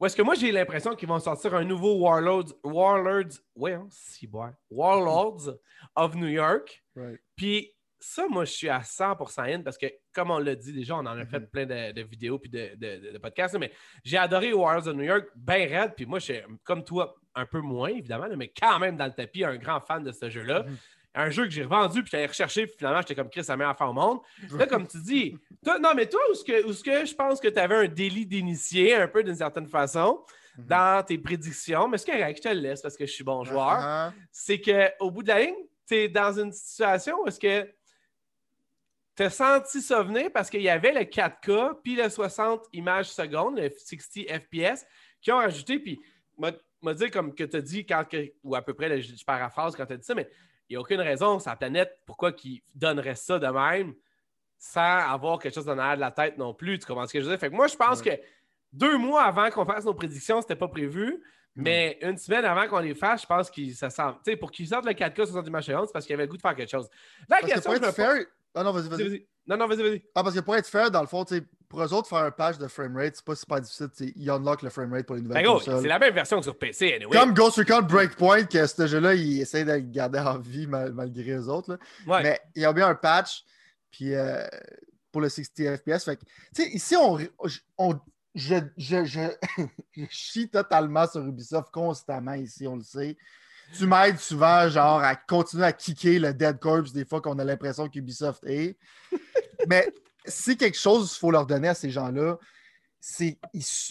où est-ce que moi, j'ai l'impression qu'ils vont sortir un nouveau Warlords, Warlords, ouais, hein, Warlords of New York. Right. Puis ça, moi, je suis à 100% in parce que, comme on l'a dit déjà, on en a fait Mhm. plein de, de vidéos puis de, de- de- de podcasts, mais j'ai adoré Warlords of New York, bien raide. Puis moi, je suis comme toi, un peu moins, évidemment, mais quand même dans le tapis, un grand fan de ce jeu-là. Mhm. Un jeu que j'ai revendu, puis j'allais rechercher, puis finalement, j'étais comme Chris, la meilleure affaire au monde. Là, comme tu dis, toi, non, mais toi, où est-ce que, où que je pense que tu avais un délit d'initié, un peu d'une certaine façon, Mhm. dans tes prédictions, mais c'est correct, je te le laisse parce que je suis bon joueur, Ah, c'est qu'au bout de la ligne, tu es dans une situation où est-ce que tu as senti ça venir parce qu'il y avait le 4K puis le 60 images secondes, le 60 FPS, qui ont ajouté, puis m'a dit comme que tu as dit, quand que- ou à peu près, là, je, je paraphrase quand tu as dit ça, mais n'y a aucune raison la planète pourquoi ils donneraient ça de même sans avoir quelque chose dans de la tête non plus. Tu comprends ce que je veux dire? Fait que moi, je pense que deux mois avant qu'on fasse nos prédictions, c'était pas prévu. Mais une semaine avant qu'on les fasse, je pense que ça sent. Tu sais, pour qu'ils sortent le 4K 60 images secondes, c'est parce qu'il y avait le goût de faire quelque chose. La Parce que question, pour être fair. Ah non, vas-y, Vas-y, vas-y. vas-y. Non, non, vas-y, vas-y. Ah, parce que pour être fair, dans le fond, tu sais, pour eux autres, faire un patch de framerate, c'est pas super difficile. Ils unlock le framerate pour les nouvelles Ben, consoles. c'est la même version que sur PC, anyway. Comme Ghost Recon Breakpoint, que ce jeu-là, il essaie de le garder en vie mal- malgré les autres. là. Ouais. Mais il y a bien un patch puis, euh, pour le 60 FPS. Fait que, ici, on, on- je, je, je, je chie totalement sur Ubisoft constamment ici, on le sait. Tu m'aides souvent, genre, à continuer à kicker le Dead Corpse des fois qu'on a l'impression qu'Ubisoft est. Mais si quelque chose il faut leur donner à ces gens-là, c'est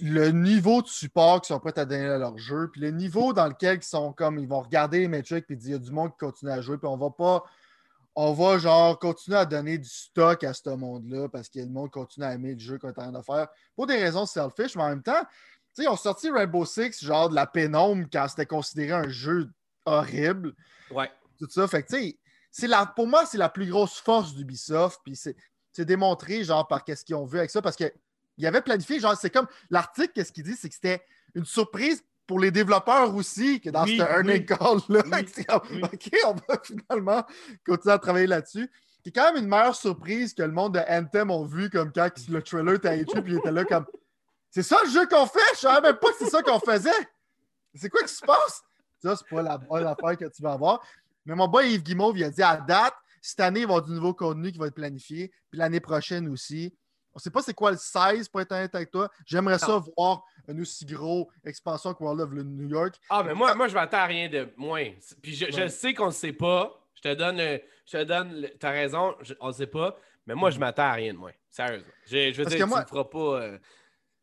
le niveau de support qu'ils sont prêts à donner à leur jeu, puis le niveau dans lequel ils sont comme ils vont regarder les métriques puis dire il y a du monde qui continue à jouer, puis on va pas on va genre continuer à donner du stock à ce monde-là parce que le monde continue à aimer le jeu qu'on est en train de faire. Pour des raisons selfish, mais en même temps, tu sais, ils ont sorti Rainbow Six, genre de la pénombre quand c'était considéré un jeu horrible Ouais. tout ça. Fait que, tu sais, la, pour moi, c'est la plus grosse force d'Ubisoft. Puis c'est, c'est démontré, genre, par qu'est-ce qu'ils ont vu avec ça. Parce qu'il avait planifié, genre, c'est comme l'article, qu'est-ce qu'il dit, c'est que c'était une surprise pour les développeurs aussi, que dans Oui, ce earning oui. oui. OK, on va finalement continuer à travailler là-dessus. C'est quand même une meilleure surprise que le monde de Anthem ont vu, comme quand le trailer était écrit, puis il était là comme C'est ça le jeu qu'on fait? Je savais même pas que c'est ça qu'on faisait. C'est quoi qui se passe? Ça, c'est pas la bonne affaire que tu vas avoir. Mais mon boy Yves Guimauve, il a dit à date, cette année, il va y avoir du nouveau contenu qui va être planifié, puis l'année prochaine aussi. On ne sait pas c'est quoi le size pour être honnête avec toi. J'aimerais ça voir un aussi gros expansion que World of New York. Ah, mais moi, moi je m'attends à rien de moins. Puis je, sais qu'on ne sait pas. Je te donne, je te donne, t'as raison, je- on ne sait pas. Mais moi, je m'attends à rien de moins. Sérieusement. Je, je veux Parce dire, que moi- tu ne feras pas. euh,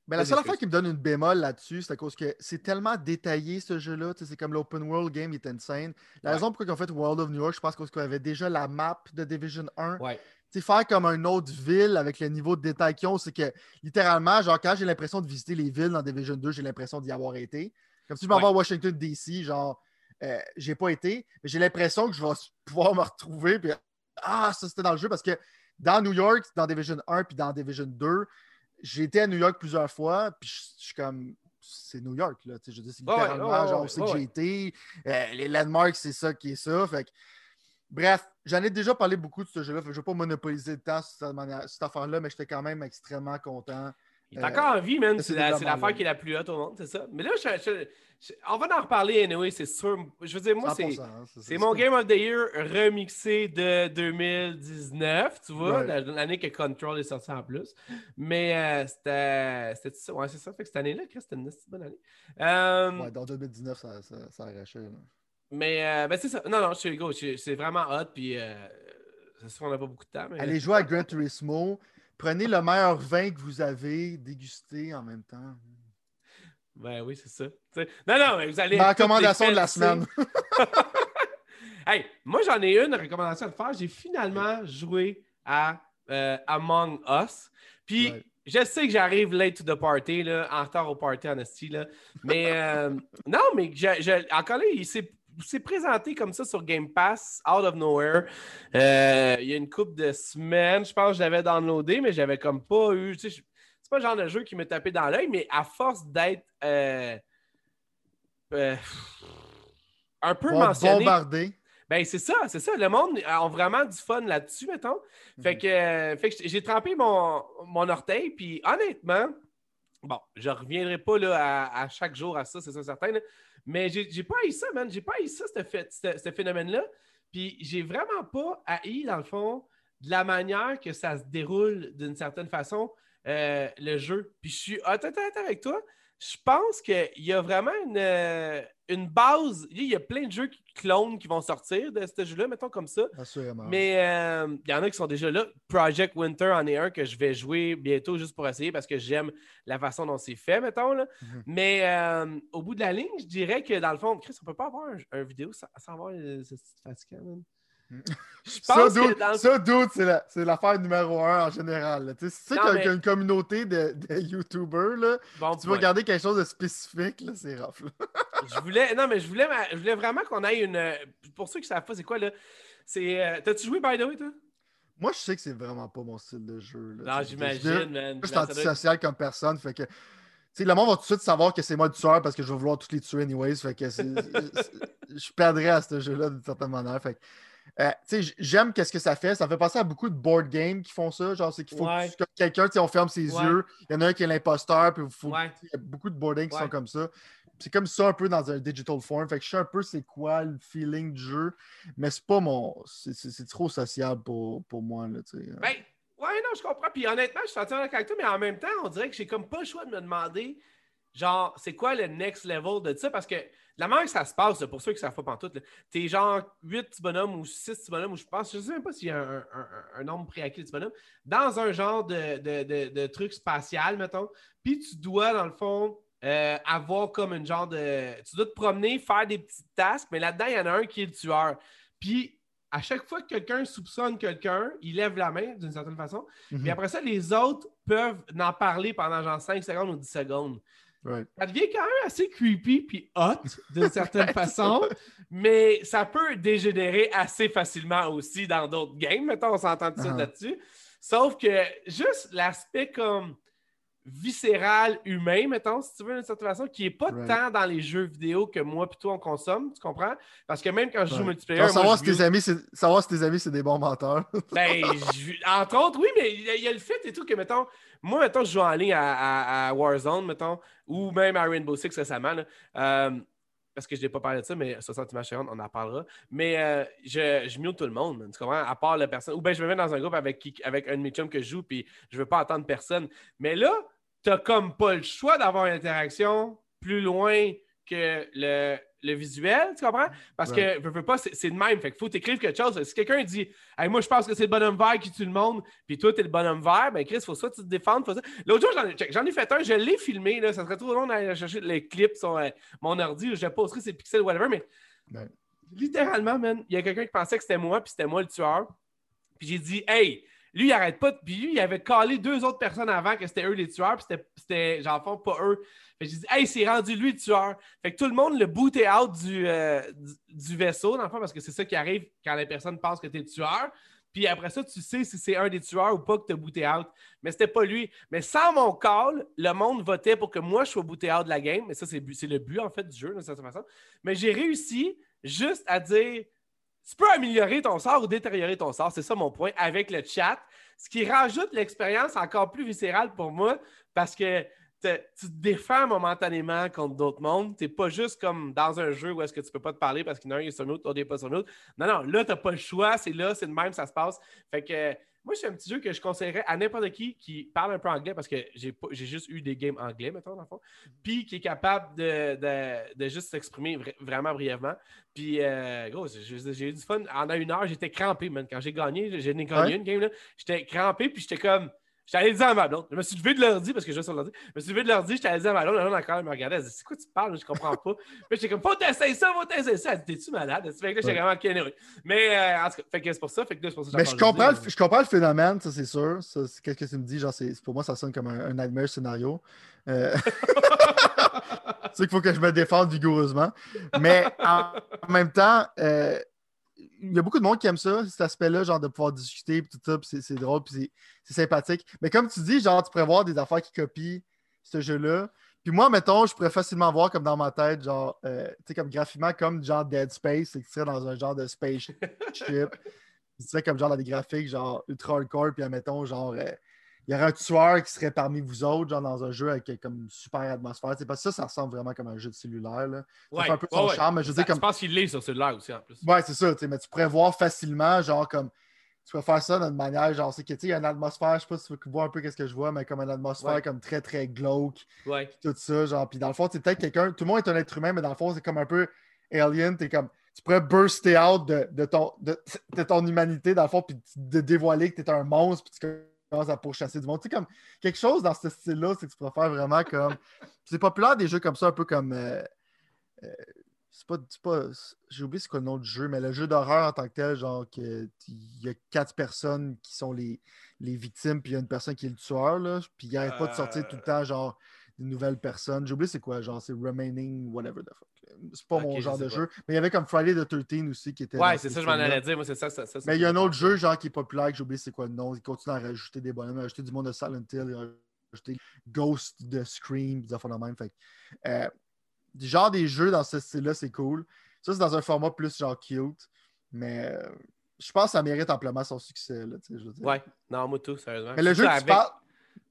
Mais la seule affaire qui me donne une bémol là-dessus, c'est à cause que c'est tellement détaillé ce jeu-là. C'est comme l'open world game, il est insane. La Ouais. raison pourquoi ils ont fait World of New York, je pense qu'on avait déjà la map de Division 1. Ouais. Faire comme une autre ville avec le niveau de détail qu'ils ont, c'est que littéralement, genre, quand j'ai l'impression de visiter les villes dans Division 2, j'ai l'impression d'y avoir été. Comme si je m'en Ouais. vais à Washington, D.C., genre, euh, j'ai pas été, mais j'ai l'impression que je vais pouvoir me retrouver. Puis, ah, ça c'était dans le jeu parce que dans New York, dans Division 1 puis dans Division 2, j'ai été à New York plusieurs fois, puis je suis comme. C'est New York, là. Je dire, c'est ouais, littéralement, ouais, genre, c'est ouais, que j'ai été. Euh, les landmarks, c'est ça qui est ça. Fait que, Bref, j'en ai déjà parlé beaucoup de ce jeu-là. Je ne vais pas monopoliser le temps sur cette affaire-là, mais j'étais quand même extrêmement content. Il est encore en vie, man. c'est la- l'affaire qui est la plus haute au monde, c'est ça. Mais là, je- je- je- on va en reparler anyway, c'est sûr. Je veux dire, moi, c'est. 100%, hein, mon Game of the Year remixé de 2019, tu vois, l'année que Control est sorti en plus. Mais euh, c'était ça, ouais, c'est ça. Fait que cette année-là, Chris, c'était une bonne année. Euh, Ouais, dans 2019, ça, ça, ça arrachait. là. Mais euh, ben, c'est ça. Non, non, je suis go, c'est vraiment hot. Puis, euh, c'est sûr qu'on n'a pas beaucoup de temps. Mais... Allez jouer à Gran Turismo. Prenez le meilleur vin que vous avez, dégustez en même temps. Ben oui, c'est ça. Non, non, mais vous allez. Ma recommandation de la semaine. Hey, moi, j'en ai une recommandation à te faire. J'ai finalement joué à euh, Among Us. Puis, Ouais. je sais que j'arrive late to the party, là, en retard au party en esti, là. Mais euh, non, mais je, je- encore là, il s'est il s'est présenté comme ça sur Game Pass, out of nowhere. Euh, il y a une couple de semaines, je pense que je l'avais downloadé, mais j'avais comme pas eu. tu sais, je- C'est pas le genre de jeu qui me tapait dans l'œil, mais à force d'être euh, euh, un peu Bon- mentionné. Bombardé. Ben, c'est ça, c'est ça. Le monde a vraiment du fun là-dessus, mettons. Fait Mhm. que, euh, fait que j'ai- j'ai trempé mon, mon orteil, puis honnêtement, bon, je reviendrai pas là, à, à chaque jour à ça, c'est ça certain, là. Mais j'ai pas haï ça, man. J'ai pas haï ça, ce, phénomène-là. Puis j'ai vraiment pas haï, dans le fond, de la manière que ça se déroule d'une certaine façon, euh, le jeu. Puis je suis honnête avec toi, je pense qu'il y a vraiment une, euh, une base. Il y a plein de jeux qui clones qui vont sortir de ce jeu-là, mettons comme ça. Assurément. Mais euh, il y en a qui sont déjà là. Project Winter en est un que je vais jouer bientôt juste pour essayer parce que j'aime la façon dont c'est fait, mettons. Là. Mhm. Mais euh, au bout de la ligne, je dirais que dans le fond, Chris, on peut pas avoir un, un vidéo sans, sans avoir euh, ce petit fatigant, man. Je Ça, pense que dude, dans ça, dude, c'est la- c'est l'affaire numéro un en général. Tu sais, C'est ça Non, qu'il y a- mais- qu'il y a une communauté de, de YouTubers. Là. bon Tu veux point. regarder quelque chose de spécifique, là, c'est rough. là. Je voulais, non, mais je voulais, je voulais vraiment qu'on aille une. Pour ceux qui savent pas, c'est quoi là? C'est. euh, T'as-tu joué by the way, toi? Moi, je sais que c'est vraiment pas mon style de jeu. là. Non, Tu sais, j'imagine, je- man. Moi, je suis ça doit être- antisocial comme personne, fait que. Tu sais, le monde va tout de suite savoir que c'est moi le tueur parce que je vais vouloir tous les tuer anyways. Fait que c'est- je perdrais à ce jeu-là d'une certaine manière. Fait que, euh, j'aime qu'est-ce que ça fait. Ça fait penser à beaucoup de board games qui font ça. Genre, c'est qu'il faut Ouais. que quelqu'un, on ferme ses Ouais. yeux. Il y en a un qui est l'imposteur, puis il faut. Ouais. Il y a beaucoup de board games qui sont comme ça. C'est comme ça un peu dans un digital form. Fait que je sais un peu c'est quoi le feeling du jeu, mais c'est pas mon. C'est trop sociable pour, pour moi. Là, sais. Ben, ouais, non, je comprends. Puis honnêtement, je suis entièrement d'accord avec toi, mais en même temps, on dirait que j'ai comme pas le choix de me demander, genre, c'est quoi le next level de ça? Parce que la manière que ça se passe, là, pour ceux qui ne savent pas pantoute, là, t'es genre 8 petits bonhommes ou 6 petits bonhommes, ou je pense, je sais même pas s'il y a un, un- un- nombre préacquis de petits bonhommes, dans un genre de, de, de- de truc spatial, mettons. Puis tu dois, dans le fond, euh, avoir comme une genre de. Tu dois te promener, faire des petites tasks, mais là-dedans, il y en a un qui est le tueur. Puis à chaque fois que quelqu'un soupçonne quelqu'un, il lève la main d'une certaine façon. Mhm. Puis après ça, les autres peuvent en parler pendant genre 5 secondes ou 10 secondes. Right. Ça devient quand même assez creepy puis hot d'une certaine façon, mais ça peut dégénérer assez facilement aussi dans d'autres games. Mettons, on s'entend tout Uh-huh. là-dessus. Sauf que juste l'aspect comme viscéral humain, mettons, si tu veux, d'une certaine façon, qui n'est pas Right. tant dans les jeux vidéo que moi plutôt on consomme, tu comprends? Parce que même quand je joue Ouais. multiplayer, Genre, moi, savoir, je si amis, c'est- savoir si tes amis, c'est des bons menteurs. ben, je- entre autres, oui, mais il y, y a le fait et tout que, mettons, moi, mettons, je joue en ligne à, Warzone, mettons, ou même à Rainbow Six récemment, euh, parce que je n'ai pas parlé de ça, mais 60 images on en parlera. Mais euh, je, je mute tout le monde, tu comprends? À part la personne. Ou bien je me mets dans un groupe avec, avec un de mes chums que je joue, puis je veux pas entendre personne. Mais là, tu n'as comme pas le choix d'avoir une interaction plus loin que le, le visuel, tu comprends? Parce que, veux, veux pas, c'est de même. Fait qu'il faut t'écrire quelque chose. Si quelqu'un dit, hey, moi, je pense que c'est le bonhomme vert qui tue le monde, puis toi, t'es le bonhomme vert, ben, Chris, faut soit tu te ça. L'autre jour, j'en ai- check, j'en ai fait un, je l'ai filmé, là. Ça serait trop long d'aller chercher les clips sur euh, mon ordi, je posterai ces pixels, whatever, mais Ouais. littéralement, man, il y a quelqu'un qui pensait que c'était moi, puis c'était moi le tueur. Puis j'ai dit, hey, lui, il arrête pas. de- lui, il avait collé deux autres personnes avant que c'était eux les tueurs, puis c'était- genre, fond, pas eux. Fait que j'ai dit, hey, c'est rendu lui le tueur. Fait que tout le monde le booté out du, euh, du, vaisseau, dans parce que c'est ça qui arrive quand la personne pense que tu es le tueur. Puis après ça, tu sais si c'est un des tueurs ou pas que tu as booté out. Mais c'était pas lui. Mais sans mon call, le monde votait pour que moi, je sois booté out de la game. Mais ça, c'est le but, en fait, du jeu, d'une certaine façon. Mais j'ai réussi juste à dire tu peux améliorer ton sort ou détériorer ton sort. C'est ça mon point avec le chat. Ce qui rajoute l'expérience encore plus viscérale pour moi parce que tu te défends momentanément contre d'autres mondes. Tu n'es pas juste comme dans un jeu où est-ce que tu peux pas te parler parce qu'il y en a un qui est sur l'autre, l'autre n'est pas sur l'autre. Non, non, là, tu n'as pas le choix. C'est là, c'est de même, ça se passe. Fait que moi, c'est un petit jeu que je conseillerais à n'importe qui qui parle un peu anglais parce que j'ai juste eu des games anglais, mettons, dans le fond. Puis qui est capable de, de- de juste s'exprimer vra- vraiment brièvement. Puis, euh, gros, j'ai eu du fun. En une heure, j'étais crampé, man. Quand j'ai gagné, j'ai gagné Ouais. une game, là. J'étais crampé, puis j'étais comme. J'étais allé dire à ma blonde. Je me suis levé de l'ordi parce que je jouais sur l'ordi. Je me suis levé de l'ordi, j'étais allé dire à ma blonde. La blonde encore elle me regardait. Elle dit C'est quoi tu parles? Je comprends pas. Puis j'étais comme Faut t'essayer ça, faut t'essayer ça. Elle dit T'es-tu malade? Fait que là, j'étais Ouais. vraiment anyway. Mais euh, en tout cas, fait que c'est pour ça. Fait que là, c'est pour ça que Mais je comprends, le, je comprends le phénomène, ça c'est sûr. Ça, c'est qu'est-ce que tu me dis, genre, c'est, pour moi, ça sonne comme un, un nightmare scénario. Euh, c'est qu'il faut que je me défende vigoureusement. Mais en, en même temps, euh, il y a beaucoup de monde qui aime ça, cet aspect-là, genre de pouvoir discuter, puis tout ça, puis c'est, drôle, puis c'est, sympathique. Mais comme tu dis, genre, tu pourrais voir des affaires qui copient ce jeu-là. Puis moi, mettons, je pourrais facilement voir comme dans ma tête, genre, euh, tu sais, comme graphiquement, comme genre Dead Space, c'est que tu serais dans un genre de spaceship. tu serais comme genre dans des graphiques, genre ultra hardcore, puis admettons, genre, euh, il y aurait un tueur qui serait parmi vous autres, genre dans un jeu avec comme une super atmosphère. Tu sais, parce que ça, ça ressemble vraiment comme un jeu de cellulaire. Là. Ça Ouais, fait un peu son ouais. charme, mais je veux Ça- dire, comme Je pense qu'il l'est sur celui-là aussi, en plus. Ouais, c'est ça, tu sais, mais tu pourrais voir facilement, genre, comme tu peux faire ça d'une manière, genre, c'est que, tu sais, il y a une atmosphère, je sais pas si tu vois un peu qu'est-ce que je vois, mais comme une atmosphère Ouais. comme très, très glauque, Ouais. tout ça, genre, puis dans le fond, c'est peut-être quelqu'un, tout le monde est un être humain, mais dans le fond, c'est comme un peu alien, t'es comme, tu pourrais burster out de, de ton, de, de ton humanité, dans le fond, puis de dévoiler que t'es un monstre, puis tu à pourchasser du monde. Tu sais, comme, quelque chose dans ce style-là, c'est que tu pourrais faire vraiment comme, c'est populaire des jeux comme ça, un peu comme, euh, euh, c'est pas, c'est pas j'ai oublié c'est quoi le nom du jeu, mais le jeu d'horreur en tant que tel, genre que il y a quatre personnes qui sont les, les victimes, puis il y a une personne qui est le tueur, là, puis il arrête pas de sortir tout le temps, genre, des nouvelles personnes. J'ai oublié c'est quoi, genre, c'est Remaining, whatever the fuck. C'est pas mon genre de pas. jeu. Mais il y avait comme Friday the 13 aussi qui était. Ouais, c'est ce ça, je m'en allais dire. Moi, c'est ça. ça, ça, Mais il y a un autre jeu, genre, qui est populaire, que j'ai oublié c'est quoi le nom. Il continue à rajouter des bonhommes, à rajouter du monde de Silent Hill, il a rajouté Ghost de Scream, des affaires de même. Fait euh, genre des jeux dans ce style-là, c'est cool. Ça, c'est dans un format plus genre cute. Mais euh, je pense que ça mérite amplement son succès. Là, tu sais, je veux dire. Ouais, non, moi tout, sérieusement. Mais le jeu que tu avec- parles.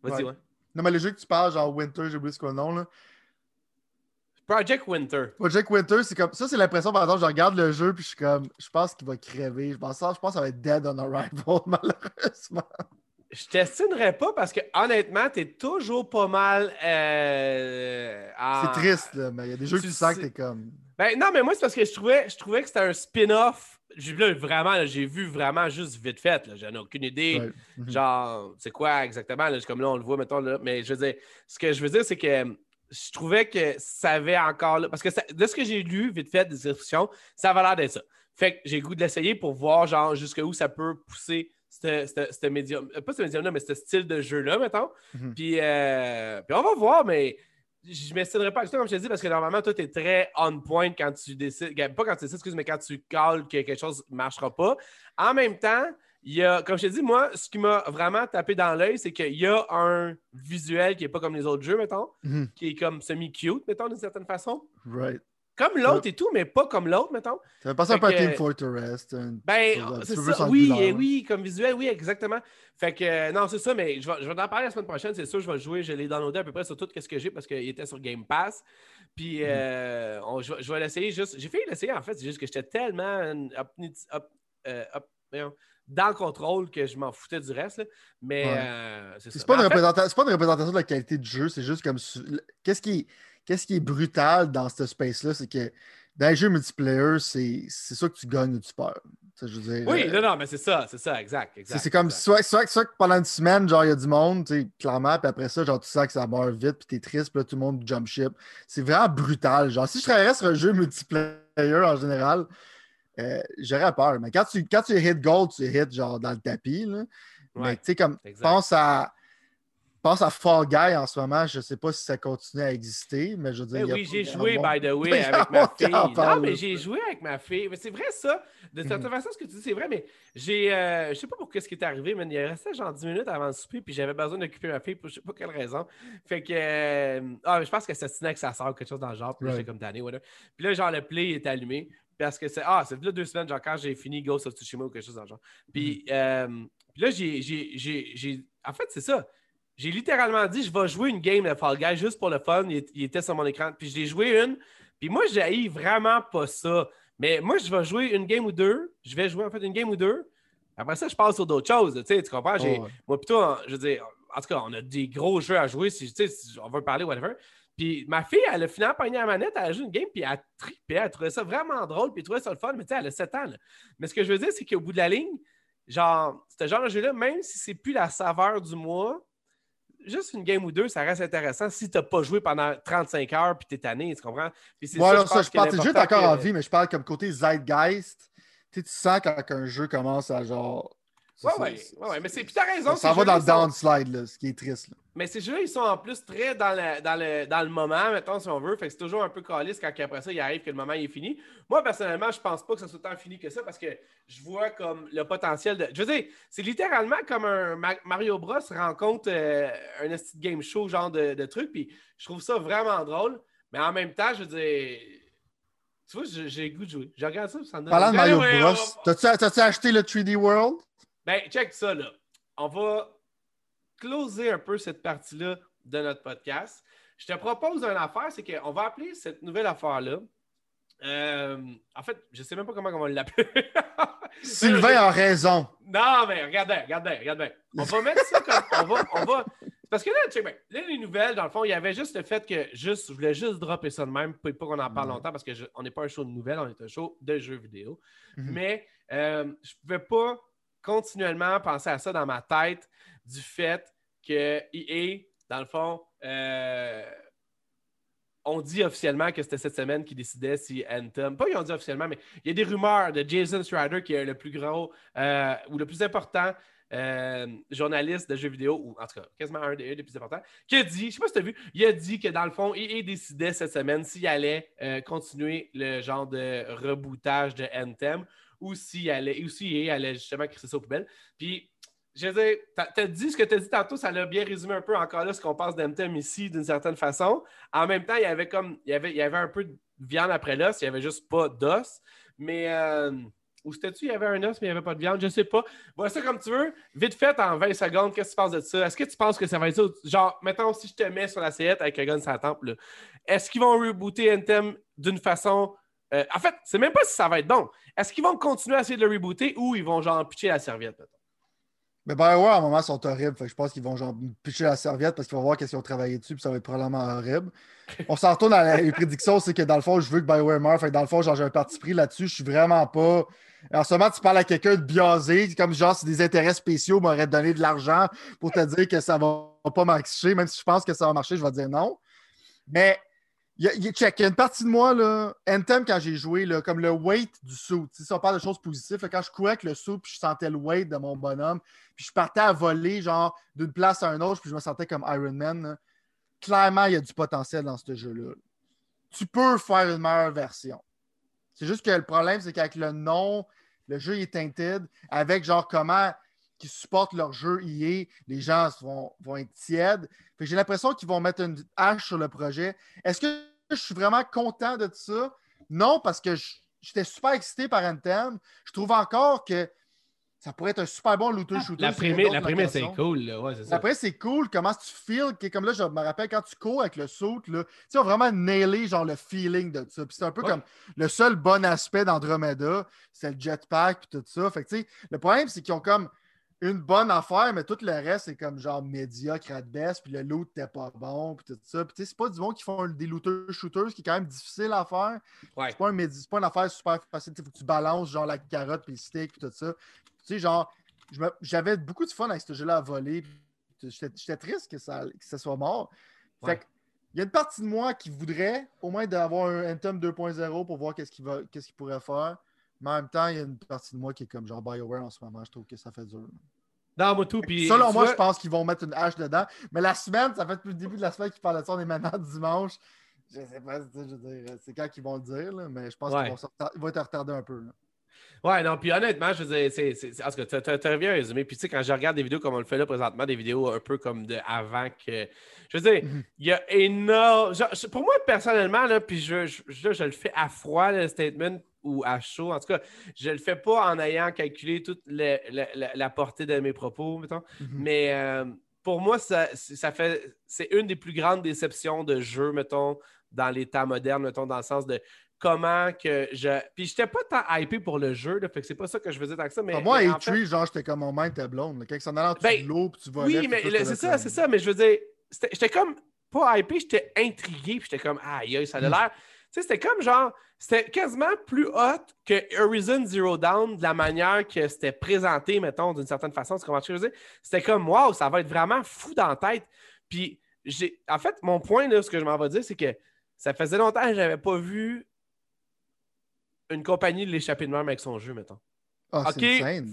Vas-y, Ouais. ouais. Non, mais le jeu que tu parles, genre Winter, j'ai oublié c'est quoi le nom. Là. Project Winter. Project Winter, c'est comme. Ça, c'est l'impression, par exemple, je regarde le jeu, puis je suis comme. Je pense qu'il va crever. Je pense, je pense que ça va être dead on arrival, malheureusement. Je t'estimerais pas parce que honnêtement, t'es toujours pas mal. euh, en- C'est triste, là, mais il y a des jeux que Tu tu sens que t'es comme. Ben non, mais moi, c'est parce que je trouvais, je trouvais que c'était un spin-off. Là, vraiment, là, j'ai vu vraiment juste vite fait. J'en ai aucune idée. Ouais. Mhm. Genre, c'est quoi exactement? Là, comme là, on le voit, mettons, là. Mais je veux dire, ce que je veux dire, c'est que je trouvais que ça avait encore. là- Parce que ça- de ce que j'ai lu, vite fait, des descriptions, ça avait l'air d'être ça. Fait que j'ai le goût de l'essayer pour voir, genre, jusqu'où ça peut pousser ce- médium. euh, Pas ce médium-là, mais ce style de jeu-là, mettons. Mhm. puis, euh, puis on va voir, mais je ne m'estimerais pas comme je te dis, parce que normalement, toi, tu es très on point quand tu décides. Pas quand tu décides, excuse, mais quand tu calls que quelque chose ne marchera pas. En même temps, il y a, comme je te dis, moi, ce qui m'a vraiment tapé dans l'œil, c'est qu'il y a un visuel qui n'est pas comme les autres jeux, mettons, Mhm. qui est comme semi-cute, mettons, d'une certaine façon. Right. Comme l'autre et tout, mais pas comme l'autre, mettons. Ça fait penser un peu à Team Fortress. Ben, c'est ça. Oui, et oui, comme visuel, oui, exactement. Fait que, euh, non, c'est ça, mais je vais, je vais en parler la semaine prochaine. C'est sûr, je vais le jouer. Je l'ai downloadé à peu près sur tout ce que j'ai parce qu'il était sur Game Pass. Puis, Mhm. euh, on- je, vais- je vais l'essayer juste. J'ai fait l'essayer, en fait. C'est juste que j'étais tellement up- up- euh, up- voyons, dans le contrôle que je m'en foutais du reste. là. Mais, Ouais. euh, c'est ça. C'est pas, une fait- pas représentation de la qualité du jeu, c'est juste comme. Qu'est-ce qui, qui est brutal dans ce space-là, c'est que dans les jeux multiplayer, c'est ça que tu gagnes ou tu perds. Ça, je veux dire, Oui, euh, non, non, mais c'est ça, c'est ça, exact. c'est comme soit, soit, soit que pendant une semaine, genre, il y a du monde, tu sais, clairement, puis après ça, genre, tu sens que ça meurt vite, puis t'es triste, puis là, tout le monde jump ship. C'est vraiment brutal. Genre, si je travaillais sur un jeu multiplayer en général, euh, j'aurais peur. Mais quand tu, quand tu hit gold, tu hit genre dans le tapis. Là. Mais tu sais, comme, exact. pense à, pense à Fall Guy en ce moment. Je sais pas si ça continue à exister, mais je veux dire. Ben y a oui, j'ai joué, by the way, avec ma fille. Non, mais j'ai joué avec ma fille. Mais c'est vrai, ça. De Mhm. certaine façon, ce que tu dis, c'est vrai, mais j'ai. euh, je sais pas pour qu'est-ce qui est arrivé, mais il restait genre 10 minutes avant le souper, puis j'avais besoin d'occuper ma fille pour je sais pas quelle raison. Fait que. euh, ah, mais je pense qu'elle s'assinait avec sa soeur quelque chose dans le genre, puis là, j'étais comme tanné, whatever. Puis là, genre, le play est allumé. Parce que c'est. Ah, c'est là deux semaines, genre, quand j'ai fini Ghost of Tsushima ou quelque chose dans le genre. Puis, euh, puis là, j'ai- En fait, c'est ça. J'ai littéralement dit, je vais jouer une game de Fall Guy juste pour le fun. Il, il était sur mon écran. Puis j'ai joué une. Puis moi, j'ai vraiment pas ça. Mais moi, je vais jouer une game ou deux. Je vais jouer en fait une game ou deux. Après ça, je passe sur d'autres choses. Tu sais, tu comprends? Oh, ouais. Moi, plutôt, je veux dire, en tout cas, on a des gros jeux à jouer. Si, tu sais, si on veut parler, whatever. Puis ma fille, elle a finalement pogné la manette, elle a joué une game, puis elle a trippé. Elle trouvait ça vraiment drôle, puis elle trouvait ça le fun. Mais tu sais, elle a 7 ans. là. Mais ce que je veux dire, c'est qu'au bout de la ligne, genre, ce genre de jeu-là, même si c'est plus la saveur du mois, juste une game ou deux, ça reste intéressant si tu n'as pas joué pendant 35 heures puis t'es tanné, tu comprends? Puis c'est Ouais, alors je ça, je parle, l'important encore en vie, mais je parle comme côté zeitgeist. Tu sais, tu sens quand un jeu commence à genre. Ouais, ouais, ouais, ouais, mais c'est. Puis t'as raison. Ça va dans le downslide, là, ce qui est triste. là. Mais ces jeux-là, ils sont en plus très dans le, dans le, dans le moment, mettons, si on veut. Fait que c'est toujours un peu calice quand après ça, il arrive que le moment il est fini. Moi, personnellement, je pense pas que ça soit tant fini que ça parce que je vois comme le potentiel de. Je veux dire, c'est littéralement comme un Ma- Mario Bros rencontre euh, un game show, genre de, de truc. Puis je trouve ça vraiment drôle. Mais en même temps, je veux dire. Tu vois, j'ai le goût de jouer. Je regarde ça, ça me donne. Parlant de Mario Bros, t'as-tu acheté le 3D World? Ben, check ça, là. On va closer un peu cette partie-là de notre podcast. Je te propose une affaire, c'est qu'on va appeler cette nouvelle affaire-là Euh, en fait, je sais même pas comment on va l'appeler. Sylvain a raison. Non, mais regardez, regardez, regardez. On va mettre ça comme. On va. On va... Parce que là, tu sais, ben, là, les nouvelles, dans le fond, il y avait juste le fait que juste, je voulais juste dropper ça de même, pas qu'on en parle Ouais. longtemps parce qu'on n'est pas un show de nouvelles, on est un show de jeux vidéo. Mhm. Mais euh, je pouvais pas continuellement penser à ça dans ma tête du fait que EA, dans le fond, euh, on dit officiellement que c'était cette semaine qui décidait si Anthem. Pas ils ont dit officiellement, mais il y a des rumeurs de Jason Strider qui est le plus gros euh, ou le plus important euh, journaliste de jeux vidéo, ou en tout cas, quasiment un des, des plus importants, qui a dit, je sais pas si tu as vu, il a dit que dans le fond, EA décidait cette semaine s'il allait continuer le genre de rebootage de Anthem ou s'il allait, ou si EA allait justement crisser ça aux poubelles. Puis, je veux dire, t'as as dit ce que tu as dit tantôt, ça l'a bien résumé un peu encore là ce qu'on pense d'Anthem ici d'une certaine façon. En même temps, il y avait comme il y avait, il y avait un peu de viande après l'os, il n'y avait juste pas d'os. Mais euh, ou c'était-tu, il y avait un os, mais il n'y avait pas de viande, je sais pas. Vois ça comme tu veux. Vite fait, en 20 secondes, qu'est-ce que tu penses de ça? Est-ce que tu penses que ça va être ça? Genre, mettons, si je te mets sur la sellette avec un gun sur la est-ce qu'ils vont rebooter Anthem d'une façon. Euh, en fait, c'est même pas si ça va être bon. Est-ce qu'ils vont continuer à essayer de le rebooter ou ils vont genre pitcher la serviette? mettons? Mais BioWare, à un moment, sont horribles. Fait que je pense qu'ils vont genre pitcher la serviette parce qu'ils vont voir qu'est-ce qu'ils ont travaillé dessus, puis ça va être probablement horrible. On s'en retourne à la- les prédictions, c'est que dans le fond, je veux que BioWare meure. Fait que dans le fond, genre, j'ai un parti pris là-dessus. Je suis vraiment pas. En ce moment, tu parles à quelqu'un de biaisé, comme genre, si des intérêts spéciaux m'auraient donné de l'argent pour te dire que ça va pas marcher, même si je pense que ça va marcher, je vais dire non. Mais y a, check, il y a une partie de moi, là, Anthem, quand j'ai joué, comme le weight du saut. Si on parle de choses positives, quand je courais avec le saut, puis je sentais le weight de mon bonhomme, puis je partais à voler, genre, d'une place à une autre, puis je me sentais comme Iron Man. Clairement, il y a du potentiel dans ce jeu-là. Tu peux faire une meilleure version. C'est juste que le problème, c'est qu'avec le nom, le jeu est tinted, avec genre comment qui supportent leur jeu IA, les gens vont, vont être tièdes. J'ai l'impression qu'ils vont mettre une hache sur le projet. Est-ce que je suis vraiment content de ça? Non, parce que j'étais super excité par Anthem. Je trouve encore que ça pourrait être un super bon looter shooter. La autre la prémisse c'est cool. Là. Ouais, ça. Après, c'est cool comment tu feels. Comme là, je me rappelle quand tu cours avec le saut, là, tu sais, on a vraiment nailé genre le feeling de ça. Puis c'est un peu Ouais. comme le seul bon aspect d'Andromeda, c'est le jetpack puis tout ça. Fait que le problème, c'est qu'ils ont comme une bonne affaire, mais tout le reste, c'est comme genre médiocre à best, puis le loot n'était pas bon, puis tout ça. Puis tu sais, c'est pas du monde qui font des looters shooters, ce qui est quand même difficile à faire. Ouais. C'est pas, un pas une affaire super facile. Il faut que tu balances genre la carotte puis le stick puis tout ça. Tu sais, genre, j'avais beaucoup de fun avec ce jeu-là à voler. J'étais triste que ça, que ça soit mort. Ouais. Fait que, il y a une partie de moi qui voudrait au moins d'avoir un Anthem 2.0 pour voir qu'est-ce qu'il va- qu'est-ce qu'il pourrait faire. Mais en même temps, il y a une partie de moi qui est comme genre BioWare en ce moment. Je trouve que ça fait dur. Non, moi tout. Puis, Selon tu moi, vois- je pense qu'ils vont mettre une hache dedans. Mais la semaine, ça fait depuis le début de la semaine qu'ils parlent de ça. On est maintenant dimanche. Je sais pas, tu je veux dire, c'est quand qu'ils vont le dire, là, mais je pense Ouais. qu'ils vont, vont être retardés un peu. là. Ouais, non, puis honnêtement, je veux dire, c'est. c'est- En tout cas, t'as- t'as bien résumé. Puis tu sais, quand je regarde des vidéos comme on le fait là présentement, des vidéos un peu comme de avant que. Je veux dire, Mhm. il y a énorme. genre, pour moi, personnellement, là, puis je, je, je- je le fais à froid, le statement, ou à chaud. En tout cas, je le fais pas en ayant calculé toute la, la portée de mes propos, mettons. Mhm. Mais euh, pour moi, ça, ça fait. C'est une des plus grandes déceptions de jeu, mettons, dans les temps modernes, mettons, dans le sens de comment que je. Puis j'étais pas tant hypé pour le jeu, là, fait que c'est pas ça que je faisais tant que ça. Mais, Ah, moi, mais fait- Tree, genre, j'étais comme mon mind était blonde. Quand allaient en dessous Ben, de l'eau, puis tu volais. Oui, mais c'est ça, c'est ça. Mais je veux dire, j'étais comme pas hypé, j'étais intrigué, puis j'étais comme, aïe, ça a Hmm. l'air. Sais, c'était comme genre, c'était quasiment plus hot que Horizon Zero Dawn de la manière que c'était présenté, mettons, d'une certaine façon. Tu comprends ce que je veux dire? C'était comme, waouh, ça va être vraiment fou dans la tête. Puis, j'ai, en fait, mon point, là, ce que je m'en vais dire, c'est que ça faisait longtemps que je n'avais pas vu une compagnie l'échapper de même avec son jeu, mettons. Ah, OK,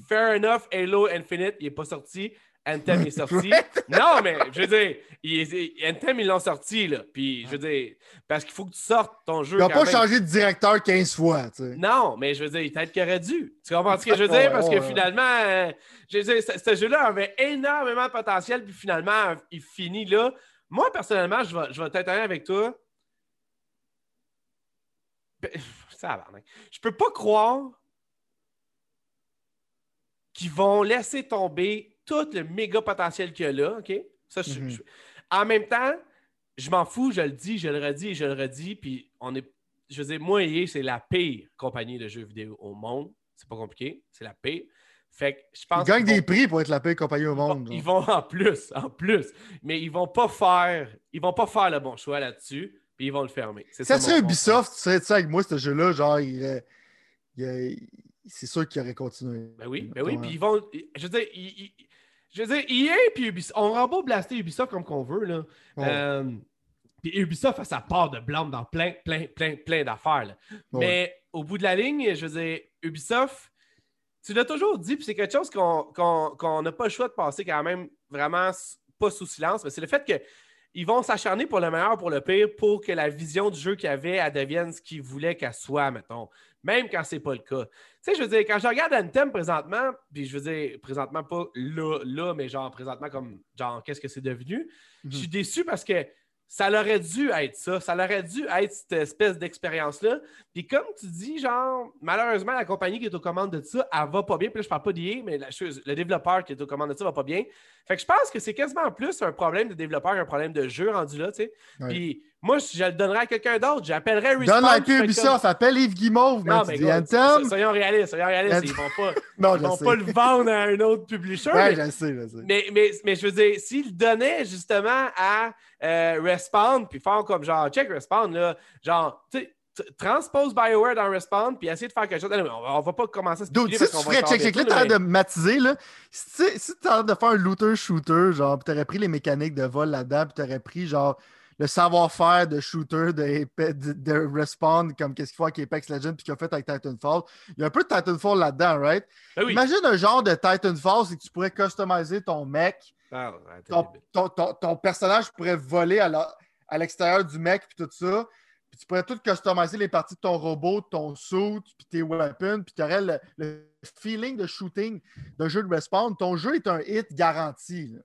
fair enough, Halo Infinite, il n'est pas sorti. Anthem est sorti. non, mais je veux dire, il Anthem, ils l'ont sorti, là. Puis, je veux dire, parce qu'il faut que tu sortes ton jeu. Ils n'ont pas même. changé de directeur 15 fois, tu sais. Non, mais je veux dire, peut-être qu'il aurait dû. Tu comprends ce que je veux dire? Parce que finalement, euh, je veux dire, ce, ce jeu-là avait énormément de potentiel, puis finalement, il finit là. Moi, personnellement, je vais, je vais avec toi. Ben, tabarnak. Je peux pas croire qu'ils vont laisser tomber tout le méga potentiel qu'il y a là, OK? Ça, je- Mhm. je- En même temps, je m'en fous, je le dis, je le redis et je le redis, puis on est je veux dire, moi, EA, c'est la pire compagnie de jeux vidéo au monde. C'est pas compliqué, c'est la pire. Fait que je pense Ils gagnent des prix pour être la pire compagnie au monde. ils vont en plus, en plus. Mais ils vont pas faire, ils vont pas faire le bon choix là-dessus, puis ils vont le fermer. Ça ça serait Ubisoft, tu serais ça avec moi, ce jeu-là, genre, il, euh, il, euh, c'est sûr qu'il aurait continué. Ben oui, ben oui, Ouais. puis ils vont. Je veux dire, ils- je veux dire, EA puis Ubisoft, on aura beau blaster Ubisoft comme qu'on veut, là. Ouais. Euh, puis Ubisoft a sa part de blâme dans plein, plein, plein, plein d'affaires. Ouais. Mais au bout de la ligne, je veux dire, Ubisoft, tu l'as toujours dit, puis c'est quelque chose qu'on n'a pas le choix de passer quand même vraiment pas sous silence, mais c'est le fait que ils vont s'acharner pour le meilleur, pour le pire, pour que la vision du jeu qu'il y avait, elle devienne ce qu'ils voulaient qu'elle soit, mettons. Même quand c'est pas le cas. Tu sais, je veux dire, quand je regarde Anthem présentement, puis je veux dire, présentement pas là, là, mais genre présentement comme, genre, qu'est-ce que c'est devenu? Je suis déçu parce que ça aurait dû être ça. Ça aurait dû être cette espèce d'expérience-là. Puis comme tu dis, genre, malheureusement, la compagnie qui est aux commandes de ça, elle va pas bien. Puis là, je parle pas d'IA, mais la chose- le développeur qui est aux commandes de ça va pas bien. Fait que je pense que c'est quasiment plus un problème de développeur qu'un problème de jeu rendu là, tu sais. Ouais. Puis moi, si je le donnerais à quelqu'un d'autre, j'appellerais Respawn. Donne je ferais l'IP Ubisoft, appelle Yves Guimauve, Non, mais tu dis Anthem. soyons réalistes, soyons réalistes. Ils vont pas, Non, ils vont sais. pas le vendre à un autre publisher. Ouais, mais- je sais, je sais. mais, mais, mais je veux dire, s'ils le donnaient justement à euh, Respawn, puis faire comme genre, check Respawn, là, genre, tu sais, transpose BioWare dans Respawn, puis essayer de faire quelque chose. On, va, on va pas commencer à se Dude, si tu ferais, check, check, là, mais- de matiser, là. Si, tu- si t'as de faire un looter-shooter, genre, pis t'aurais pris les mécaniques de vol là-dedans, pis t'aurais pris, genre, le savoir-faire de shooter de, de, de Respawn, comme qu'est-ce qu'il faut avec Apex Legends, puis qu'il a fait avec Titanfall. Il y a un peu de Titanfall là-dedans, right? Ben oui. Imagine un genre de Titanfall, c'est que tu pourrais customiser ton mec, Ah, ton, ton- ton- ton personnage pourrait voler à l'extérieur du mec, puis tout ça. Puis tu pourrais tout customiser les parties de ton robot, de ton suit, puis tes weapons, puis tu aurais le, le feeling de shooting d'un jeu de respawn. Ton jeu est un hit garanti. là.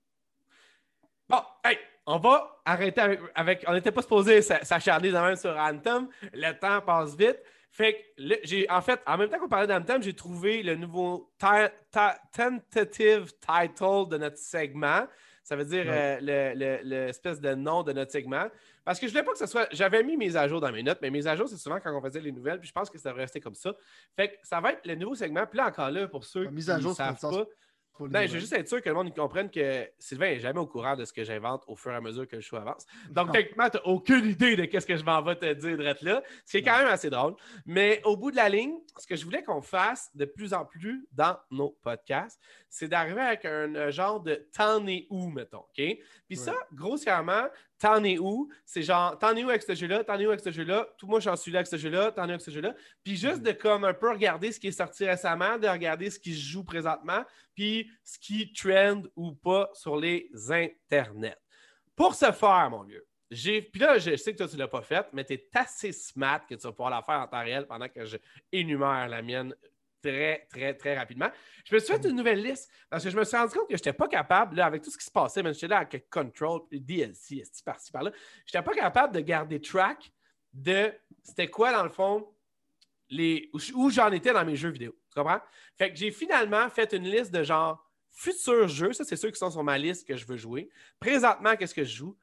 Bon, hey, on va arrêter avec. avec- on n'était pas supposé s'a- s'acharner de même sur Anthem. Le temps passe vite. Fait que, j'ai, en fait, en même temps qu'on parlait d'Anthem, j'ai trouvé le nouveau ti- ti- tentative title de notre segment. Ça veut dire Ouais. euh, le- le- l'espèce de nom de notre segment. Parce que je voulais pas que ce soit. J'avais mis mes à jour dans mes notes, mais mes à jour, c'est souvent quand on faisait les nouvelles, puis je pense que ça devrait rester comme ça. Fait que ça va être le nouveau segment. Puis là, encore là, pour ceux qui mise à jour, ne c'est savent pas, non, je nouvelles. veux juste être sûr que le monde comprenne que Sylvain n'est jamais au courant de ce que j'invente au fur et à mesure que le show avance. Donc, Non. techniquement, tu n'as aucune idée de ce que je m'en vais te dire d'être là, ce qui est quand même assez drôle. Mais au bout de la ligne, ce que je voulais qu'on fasse de plus en plus dans nos podcasts, c'est d'arriver avec un, genre de t'en es où, mettons, OK? Puis ça, grossièrement, t'en es où? C'est genre, t'en es où avec ce jeu-là? T'en es où avec ce jeu-là? Tout moi, j'en suis là avec ce jeu-là. T'en es où avec ce jeu-là? Puis juste de comme un peu regarder ce qui est sorti récemment, de regarder ce qui se joue présentement, puis ce qui trend ou pas sur les internets. Pour ce faire, mon vieux, j'ai. Puis là, je sais que toi, tu ne l'as pas fait, mais tu es assez smart que tu vas pouvoir la faire en temps réel pendant que je énumère la mienne très, très, très rapidement. Je me suis fait une nouvelle liste parce que je me suis rendu compte que je n'étais pas capable, là, avec tout ce qui se passait, même j'étais là avec Control, DLC, par-ci, par-là, je n'étais pas capable de garder track de c'était quoi, dans le fond, les, où, où j'en étais dans mes jeux vidéo. Tu comprends? Fait que j'ai finalement fait une liste de genre futurs jeux. Ça, c'est ceux qui sont sur ma liste que je veux jouer. Présentement, qu'est-ce que je joue?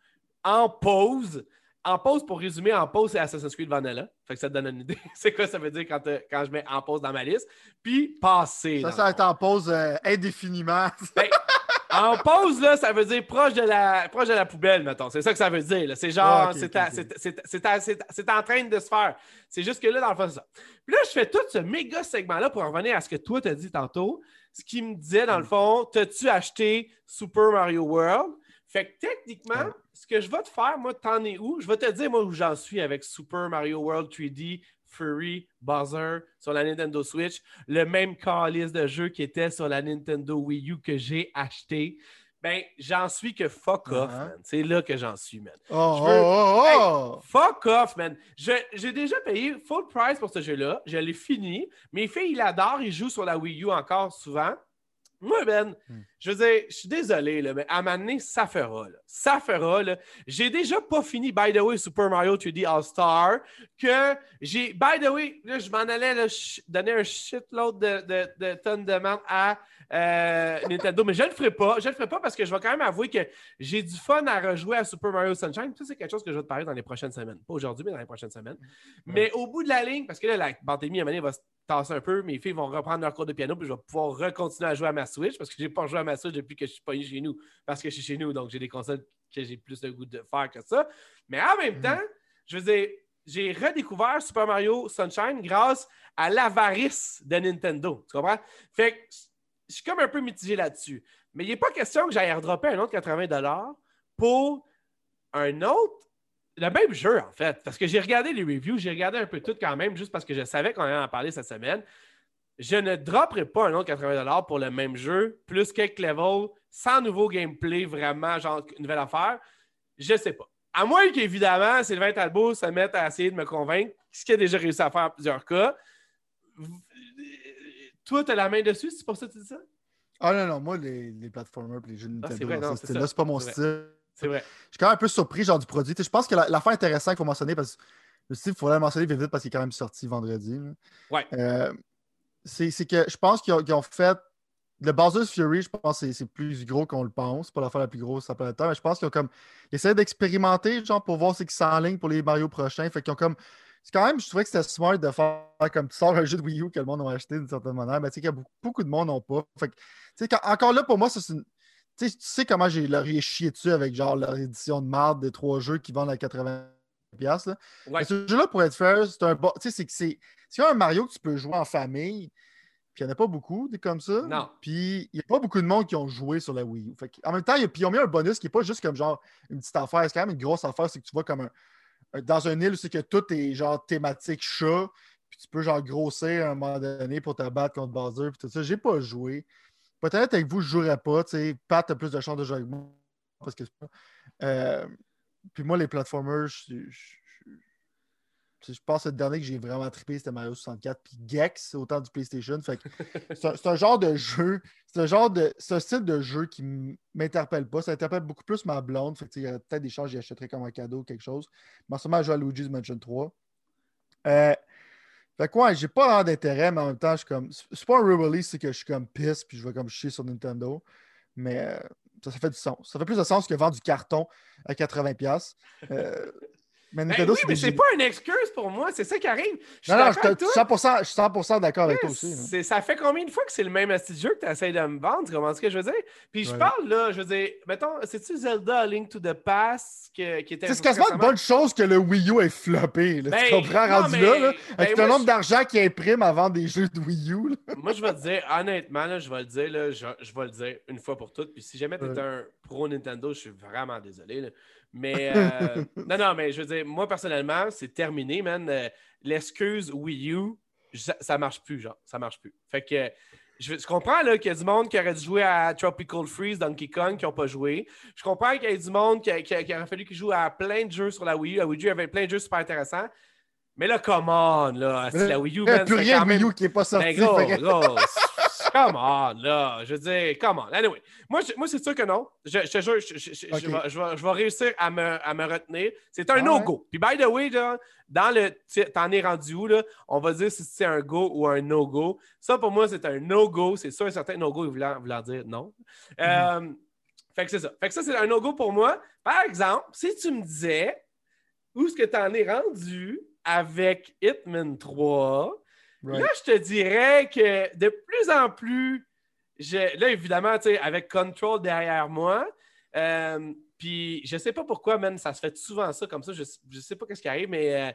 En pause. En pause, pour résumer, en pause, c'est Assassin's Creed Vanilla. Fait que ça te donne une idée. c'est quoi ça veut dire quand, euh, quand je mets en pause dans ma liste? Puis passer. Ça, ça va être en pause euh, indéfiniment. ben, en pause, là, ça veut dire proche de la, proche de la poubelle, mettons. C'est ça que ça veut dire. C'est genre, Ah, c'est, ok, à- ok. c'est- c'est- c'est à- c'est- c'est en train de se faire. C'est juste que là, dans le fond, c'est ça. Puis là, je fais tout ce méga segment-là pour en revenir à ce que toi t'as dit tantôt. Ce qui me disait, dans le Mm. fond, t'as-tu acheté Super Mario World? Fait que techniquement, ce que je vais te faire, moi, t'en es où? Je vais te dire, moi, où j'en suis avec Super Mario World 3D, Furry, Buzzer sur la Nintendo Switch, le même calice de jeu qui était sur la Nintendo Wii U que j'ai acheté. Ben, j'en suis que fuck off, Uh-huh. man. C'est là que j'en suis, man. Oh, veux- oh, oh, oh! Fuck off, man. J'ai déjà payé full price pour ce jeu-là. Je l'ai fini. Mes filles, ils l'adorent. Ils jouent sur la Wii U encore souvent. Moi, Ben, Hmm. Je veux dire, je suis désolé, là, mais à un moment donné, ça fera. là. Ça fera. J'ai déjà pas fini, by the way, Super Mario 3D All-Star. Que j'ai, by the way, là, je m'en allais là, donner un shitload de, de, de tonnes de demandes à euh, Nintendo, mais je ne le ferai pas. Je le ferai pas parce que je vais quand même avouer que j'ai du fun à rejouer à Super Mario Sunshine. Ça, c'est quelque chose que je vais te parler dans les prochaines semaines. Pas aujourd'hui, mais dans les prochaines semaines. Mais au bout de la ligne, parce que là, la pandémie, à un moment donné, va se tasser un peu, mes filles vont reprendre leur cours de piano, puis je vais pouvoir recontinuer à jouer à ma Switch parce que j'ai pas joué à ma Switch depuis que je suis pas chez nous. Parce que je suis chez nous, donc j'ai des consoles que j'ai plus de goût de faire que ça. Mais en même temps, je veux dire, j'ai redécouvert Super Mario Sunshine grâce à l'avarice de Nintendo. Tu comprends? Fait que je suis comme un peu mitigé là-dessus. Mais il n'est pas question que j'aille redropper un autre 80$ pour un autre, le même jeu, en fait. Parce que j'ai regardé les reviews, j'ai regardé un peu tout quand même, juste parce que je savais qu'on allait en parler cette semaine. Je ne dropperai pas un autre 80$ pour le même jeu, plus quelques levels, sans nouveau gameplay, vraiment, genre, nouvelle affaire. Je sais pas. À moins qu'évidemment, Sylvain Talbot se mette à essayer de me convaincre, ce qu'il a déjà réussi à faire en plusieurs cas. Toi, tu as la main dessus, c'est pour ça que tu dis ça? Ah non, non, moi, les, les platformers et les jeux Ah, c'est Nintendo, ce c'est ça. c'est pas mon style. C'est vrai. Je suis quand même un peu surpris, genre, du produit. Je pense que la- l'affaire intéressante qu'il faut mentionner, parce que le style, il faudrait le mentionner vite, vite parce qu'il est quand même sorti vendredi. là. Ouais. Euh, c'est que je pense qu'ils ont, fait. Le Bowser's Fury, je pense que c'est- plus gros qu'on le pense. Pas l'affaire la plus grosse après le temps, mais je pense qu'ils ont comme. Ils essaient d'expérimenter, genre, pour voir ce qui s'enligne pour les Mario prochains. Fait qu'ils ont comme. C'est quand même, je trouvais que c'était smart de faire comme tu sors un jeu de Wii U que le monde a acheté d'une certaine manière, mais tu sais qu'il y a beaucoup, de monde n'ont pas. Fait que, quand- encore là, pour moi, ça, c'est une- tu sais, comment j'ai chié dessus avec genre leur édition de marde des trois jeux qui vendent à 80$. Piastres, là. Ouais. Ce jeu-là, pour être fair, c'est un bon. Tu sais, c'est que c'est. Un Mario que tu peux jouer en famille. Puis il n'y en a pas beaucoup, des comme ça. Non. Puis il n'y a pas beaucoup de monde qui ont joué sur la Wii U. Fait en même temps, y a- puis ils ont mis un bonus qui n'est pas juste comme genre une petite affaire. C'est quand même une grosse affaire. C'est que tu vois comme un. un- Dans un île où c'est que tout est genre thématique chat. Puis tu peux genre grossir à un moment donné pour te battre contre Bowser. Puis tout ça. J'ai pas joué. Peut-être avec vous, je jouerais pas. Tu sais, Pat a plus de chance de jouer avec moi. Parce que c'est pas. Euh, puis moi, les platformers, je, je- je- je pense que le dernier que j'ai vraiment trippé, c'était Mario 64. Puis Gex, autant du PlayStation. Fait que c'est un, genre de jeu, c'est un genre de. C'est un style de jeu qui m'interpelle pas. Ça interpelle beaucoup plus ma blonde. Fait que, il y aurait peut-être des chances, j'y achèterais comme un cadeau ou quelque chose. Mais en ce moment, je joue à Luigi's Mansion 3. Euh, fait que ouais, j'ai pas d'intérêt, mais en même temps, je suis comme. C'est c'est pas un re-release, c'est que je suis comme pisse, puis je vais comme chier sur Nintendo. Mais euh, ça, fait du sens. Ça fait plus de sens que vendre du carton à 80$. Euh, mais Ben oui, mais c'est pas une excuse pour moi, c'est ça qui arrive. Je Non, non, je d'accord avec te- toi. 100%, je suis 100% d'accord avec toi aussi. hein. Ça fait combien de fois que c'est le même petit jeu que tu essaies de me vendre? Tu comprends ce que je veux dire? Puis je parle là, je veux dire, mettons, c'est-tu Zelda Link to the Past que- qui était. C'est quasiment une bonne chose que le Wii U ait floppé. là. Ben, tu comprends, non, rendu mais- là, là, ben, avec moi, le nombre je- d'argent qu'il imprime vendre des jeux de Wii U. là. Moi, je vais te dire, honnêtement, là, je vais le dire, là, je, je vais le dire une fois pour toutes. Puis si jamais tu es Ouais. un pro Nintendo, je suis vraiment désolé. là. Mais euh, non, non, mais je veux dire, moi personnellement, c'est terminé, man. Euh, L'excuse Wii U, ça, ça marche plus, genre. Ça marche plus. Fait que je, je comprends qu'il y a du monde qui aurait dû jouer à Tropical Freeze, Donkey Kong, qui n'ont pas joué. Je comprends qu'il y ait du monde qui, qui- qui aurait fallu qu'ils jouent à plein de jeux sur la Wii U. La Wii U avait plein de jeux super intéressants. Mais là, come on, là. C'est la Wii U, Il n'y a plus rien quand de Wii U qui n'est pas sorti. ben, gros, fait que- gros, c- come on, là. Je veux dire, come on. Anyway, moi, je- moi c'est sûr que non. Je, je te jure, je, je- je- Ok. je vais, je vais- je vais réussir à me, à me retenir. C'est un Ah no-go. Puis, by the way, là, dans le. T'en es rendu où, là? On va dire si c'est un go ou un no-go. Ça, pour moi, c'est un no-go. C'est sûr, un certain no-go voulant, voulant dire non. Euh, fait que c'est ça. Fait que ça, c'est un no-go pour moi. Par exemple, si tu me disais où est-ce que tu en es rendu avec Hitman 3, Right. Là, je te dirais que de plus en plus, je- là, évidemment, tu sais, avec Control derrière moi, euh, puis je sais pas pourquoi, man, ça se fait souvent ça comme ça, je, je sais pas qu'est-ce qui arrive, mais euh,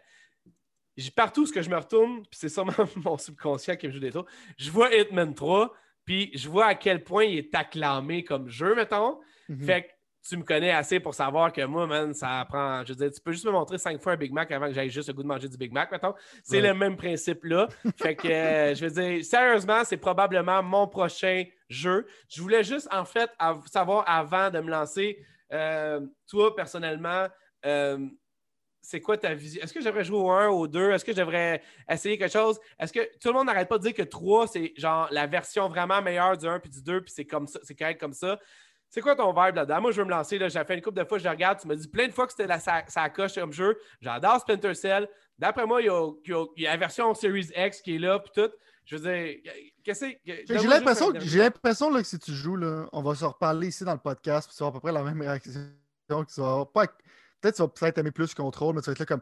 partout où que je me retourne, puis c'est sûrement mon subconscient qui me joue des tours, je vois Hitman 3, puis je vois à quel point il est acclamé comme jeu, mettons. Mhm. Fait que tu me connais assez pour savoir que moi, man, ça prend. Je veux dire, tu peux juste me montrer cinq fois un Big Mac avant que j'aille juste le goût de manger du Big Mac, mettons. C'est Ouais. le même principe-là. fait que, euh, je veux dire, sérieusement, c'est probablement mon prochain jeu. Je voulais juste, en fait, av- savoir avant de me lancer, euh, toi, personnellement, euh, c'est quoi ta vision? Est-ce que j'aimerais jouer au 1, au 2? Est-ce que j'aimerais essayer quelque chose? Est-ce que tout le monde n'arrête pas de dire que 3, c'est genre la version vraiment meilleure du 1 puis du 2, puis c'est comme ça, c'est correct comme ça? C'est quoi ton vibe là-dedans? Moi, je veux me lancer. Là, j'ai fait une couple de fois, je regarde. Tu m'as dit plein de fois que c'était la sa, sa coche comme jeu. J'adore Splinter Cell. D'après moi, il y, a, il y a- il y a la version Series X qui est là, puis tout. Je veux dire, qu'est-ce que. J'ai l'impression, j'ai l'impression que si tu joues, là, on va se reparler ici dans le podcast, puis tu vas à peu près la même réaction. pas... Peut-être que tu vas peut-être aimer plus contrôle, mais tu vas être là comme.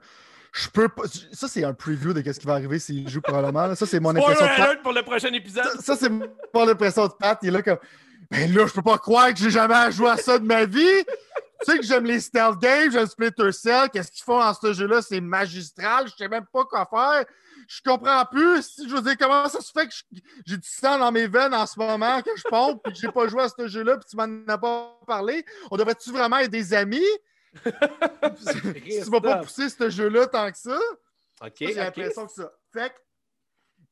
Je peux pas. Ça, c'est un preview de ce qui va arriver s'il joue probablement. Ça, c'est mon impression. De Pat. pour le prochain épisode. Ça, c'est mon impression de Pat. Il est là comme. Ben là, je peux pas croire que j'ai jamais joué à ça de ma vie. Tu sais que j'aime les stealth games, j'aime Splinter Cell. Qu'est-ce qu'ils font dans ce jeu-là? C'est magistral. Je sais même pas quoi faire. Je comprends plus. Je veux dire, comment ça se fait que j'ai du sang dans mes veines en ce moment, que je pompe, puis que j'ai pas joué à ce jeu-là, puis tu m'en as pas parlé? On devrait-tu vraiment être des amis? tu vas pas pousser ce jeu-là tant que ça. OK. J'ai l'impression que ça. Fait que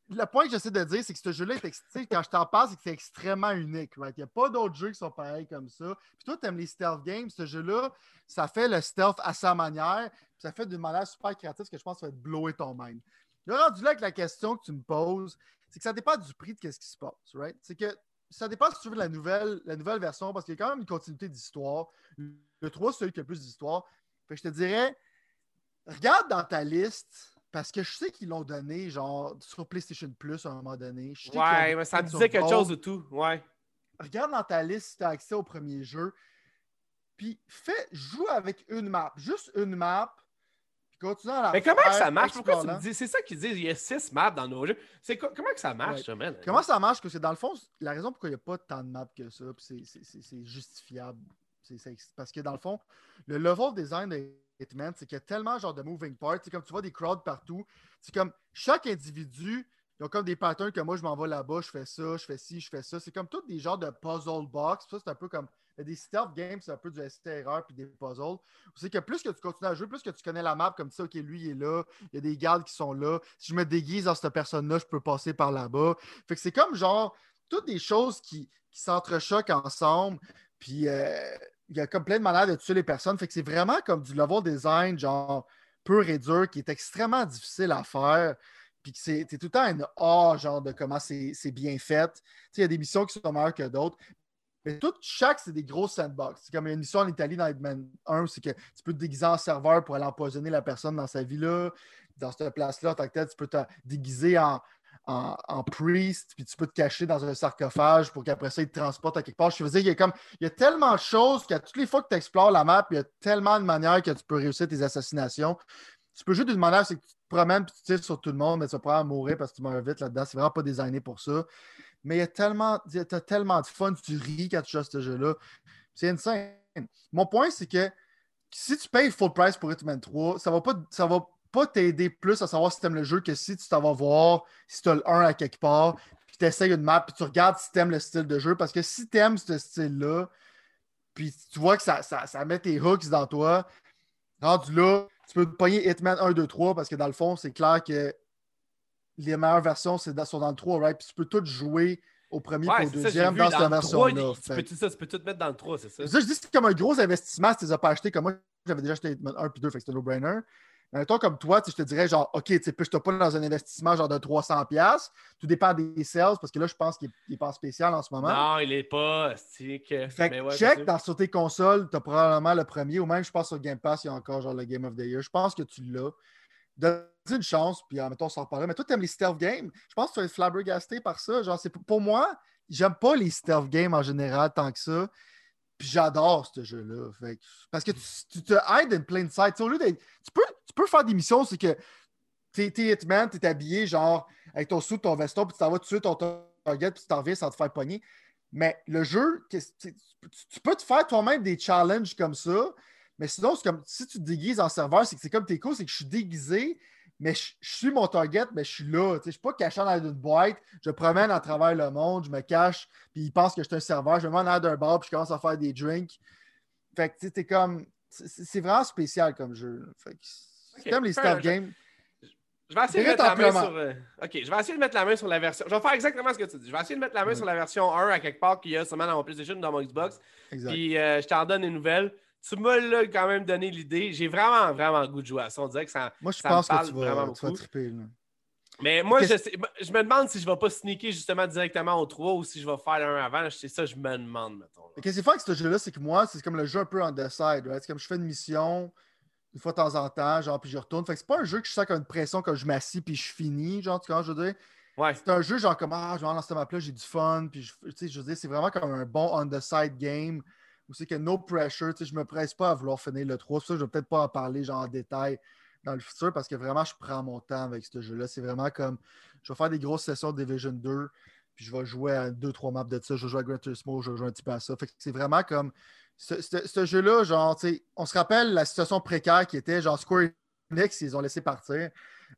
le point que j'essaie de dire, c'est que ce jeu-là, quand je t'en parle, c'est que c'est extrêmement unique. Il n'y a pas d'autres jeux qui sont pareils comme ça. Puis toi, tu aimes les stealth games. Ce jeu-là, ça fait le stealth à sa manière. Puis ça fait d'une manière super créative que je pense que ça va te blower ton mind. Le rendu là avec la question que tu me poses, c'est que ça dépend du prix de ce qui se passe. Right? C'est que ça dépend si tu veux la nouvelle, la nouvelle version, parce qu'il y a quand même une continuité d'histoire. Le 3, c'est celui qui a plus d'histoire. je te dirais, regarde dans ta liste, parce que je sais qu'ils l'ont donné, genre, sur PlayStation Plus à un moment donné. ouais, mais ça me disait quelque chose de tout. Ouais. Regarde dans ta liste si tu as accès au premier jeu. Puis fais, joue avec une map. Juste une map mais comment ça marche? Pourquoi tu me dis? C'est ça qu'ils disent, il y a six maps dans nos jeux. C'est comment que ça marche, ça, Comment ça marche? Que c'est dans le fond, la raison pourquoi il n'y a pas tant de maps que ça, c'est justifiable. parce que dans le fond, le level design de C'est qu'il y a tellement genre de moving parts. C'est comme tu vois des crowds partout. C'est comme chaque individu, ils ont comme des patterns que moi je m'en vais là-bas, je fais ça, je fais ci, je fais ça. C'est comme tous des genres de puzzle box. Ça, c'est un peu comme des stealth games, c'est un peu du STRR puis des puzzles. C'est que plus que tu continues à jouer, plus que tu connais la map comme ça, OK, lui, il est là, il y a des gardes qui sont là. Si je me déguise dans cette personne-là, je peux passer par là-bas. Fait que c'est comme genre toutes des choses qui, qui s'entrechoquent ensemble. Puis euh, il y a comme plein de manières de tuer les personnes. Fait que c'est vraiment comme du level design, genre pur et dur, qui est extrêmement difficile à faire. Puis que c'est tout le temps un A, genre de comment c'est bien fait. Il y a des missions qui sont meilleures que d'autres. Mais tout, chaque, c'est des gros sandbox. C'est comme une mission en Italie dans Hitman 1, c'est que tu peux te déguiser en serveur pour aller empoisonner la personne dans sa vie-là. Dans cette place-là, tu peux te déguiser en, en, priest, puis tu peux te cacher dans un sarcophage pour qu'après ça, il te transporte à quelque part. Je veux dire, il y a, comme, il y a tellement de choses qu'à toutes les fois que tu explores la map, il y a tellement de manières que tu peux réussir tes assassinations. Tu peux juste d'une manière, c'est que tu te promènes et tu tires sur tout le monde, mais tu vas probablement mourir parce que tu meurs vite là-dedans. C'est vraiment pas designé pour ça mais il y a tellement, as tellement de fun, tu ris quand tu joues à ce jeu-là. C'est insane. Mon point, c'est que si tu payes full price pour Hitman 3, ça va pas, ça va pas t'aider plus à savoir si tu aimes le jeu que si tu t'en vas voir, si tu as le 1 à quelque part, puis tu essayes une map, puis tu regardes si tu aimes le style de jeu. Parce que si tu aimes ce style-là, puis tu vois que ça, ça, met tes hooks dans toi, rendu là, tu peux pogner Hitman 1, 2, 3 parce que dans le fond, c'est clair que les meilleures versions sont dans le 3, right? Puis tu peux tout jouer au premier et au deuxième dans cette version-là. Tu, peux, ça, tu peux tout mettre dans le 3, c'est ça? Ça, je dis que c'est comme un gros investissement si tu les as pas achetés. Comme moi, j'avais déjà acheté 1 puis 2, fait que c'était no-brainer. Mais toi, comme toi, je te dirais genre, OK, tu ne pas dans un investissement genre de 300$. Tout dépend des sales, parce que là, je pense qu'il n'est pas spécial en ce moment. Non, il n'est pas. Que... Fait que check dans sur tes consoles, tu as probablement le premier, ou même, je pense, sur Game Pass, il y a encore genre le Game of the Year. Je pense que tu l'as donne une chance, puis temps, on s'en reparlera. Mais toi, tu aimes les stealth games? Je pense que tu vas être flabbergasté par ça. Genre, c'est pour moi, j'aime pas les stealth games en général tant que ça. Puis j'adore ce jeu-là. Parce que tu, te hides in plain sight. Au lieu tu, peux, tu peux faire des missions, c'est que t'es es Hitman, t'es habillé genre avec ton sou, ton veston, puis tu t'en vas tuer ton target, puis tu t'en viens sans te faire pogner. Mais le jeu, tu peux te faire toi-même des challenges comme ça, mais sinon, c'est comme si tu te déguises en serveur, c'est que c'est comme tes cool, c'est que je suis déguisé, mais je, suis mon target, mais je suis là. Je ne suis pas caché dans une boîte. Je promène à travers le monde, je me cache, puis ils pensent que je suis un serveur. Je me mets en d'un bar, puis je commence à faire des drinks. Fait que tu comme. C'est vraiment spécial comme jeu. C'est comme les stealth games. Je vais essayer de mettre la main sur. Euh, OK, je vais essayer de mettre la main sur la version. Je vais faire exactement ce que tu dis. Je vais essayer de mettre la main sur la version 1 à quelque part qu'il y a seulement dans mon PlayStation ou dans mon Xbox. Puis euh, je t'en donne des nouvelles tu m'as quand même donné l'idée. J'ai vraiment, vraiment le goût de jouer à ça. On dirait que ça, moi, je ça pense me parle que tu vas, vraiment tu vas triper, Mais moi, je, je, me demande si je ne vais pas sneaker justement directement au 3 ou si je vais faire un avant. C'est ça, je me demande, mettons. Qu'est-ce qui est fait avec ce jeu-là, c'est que moi, c'est comme le jeu un peu on the side. C'est comme je fais une mission une fois de temps en temps, genre, puis je retourne. Fait que c'est pas un jeu que je sens comme une pression quand je m'assis puis je finis, genre, tu vois, je veux dire? Ouais. C'est un jeu genre comme Ah, je vais dans cette map-là, j'ai du fun. Puis je, tu sais, je veux dire, c'est vraiment comme un bon on-the-side game où c'est que no pressure. Tu sais, je me presse pas à vouloir finir le 3. Ça, je vais peut-être pas en parler genre en détail dans le futur parce que vraiment, je prends mon temps avec ce jeu-là. C'est vraiment comme je vais faire des grosses sessions de Division 2, puis je vais jouer à 2-3 maps de ça. Je vais jouer à Gran Turismo, je vais jouer un petit peu à ça. Fait que c'est vraiment comme ce, ce- ce jeu-là, genre, on se rappelle la situation précaire qui était genre Square Enix, ils ont laissé partir.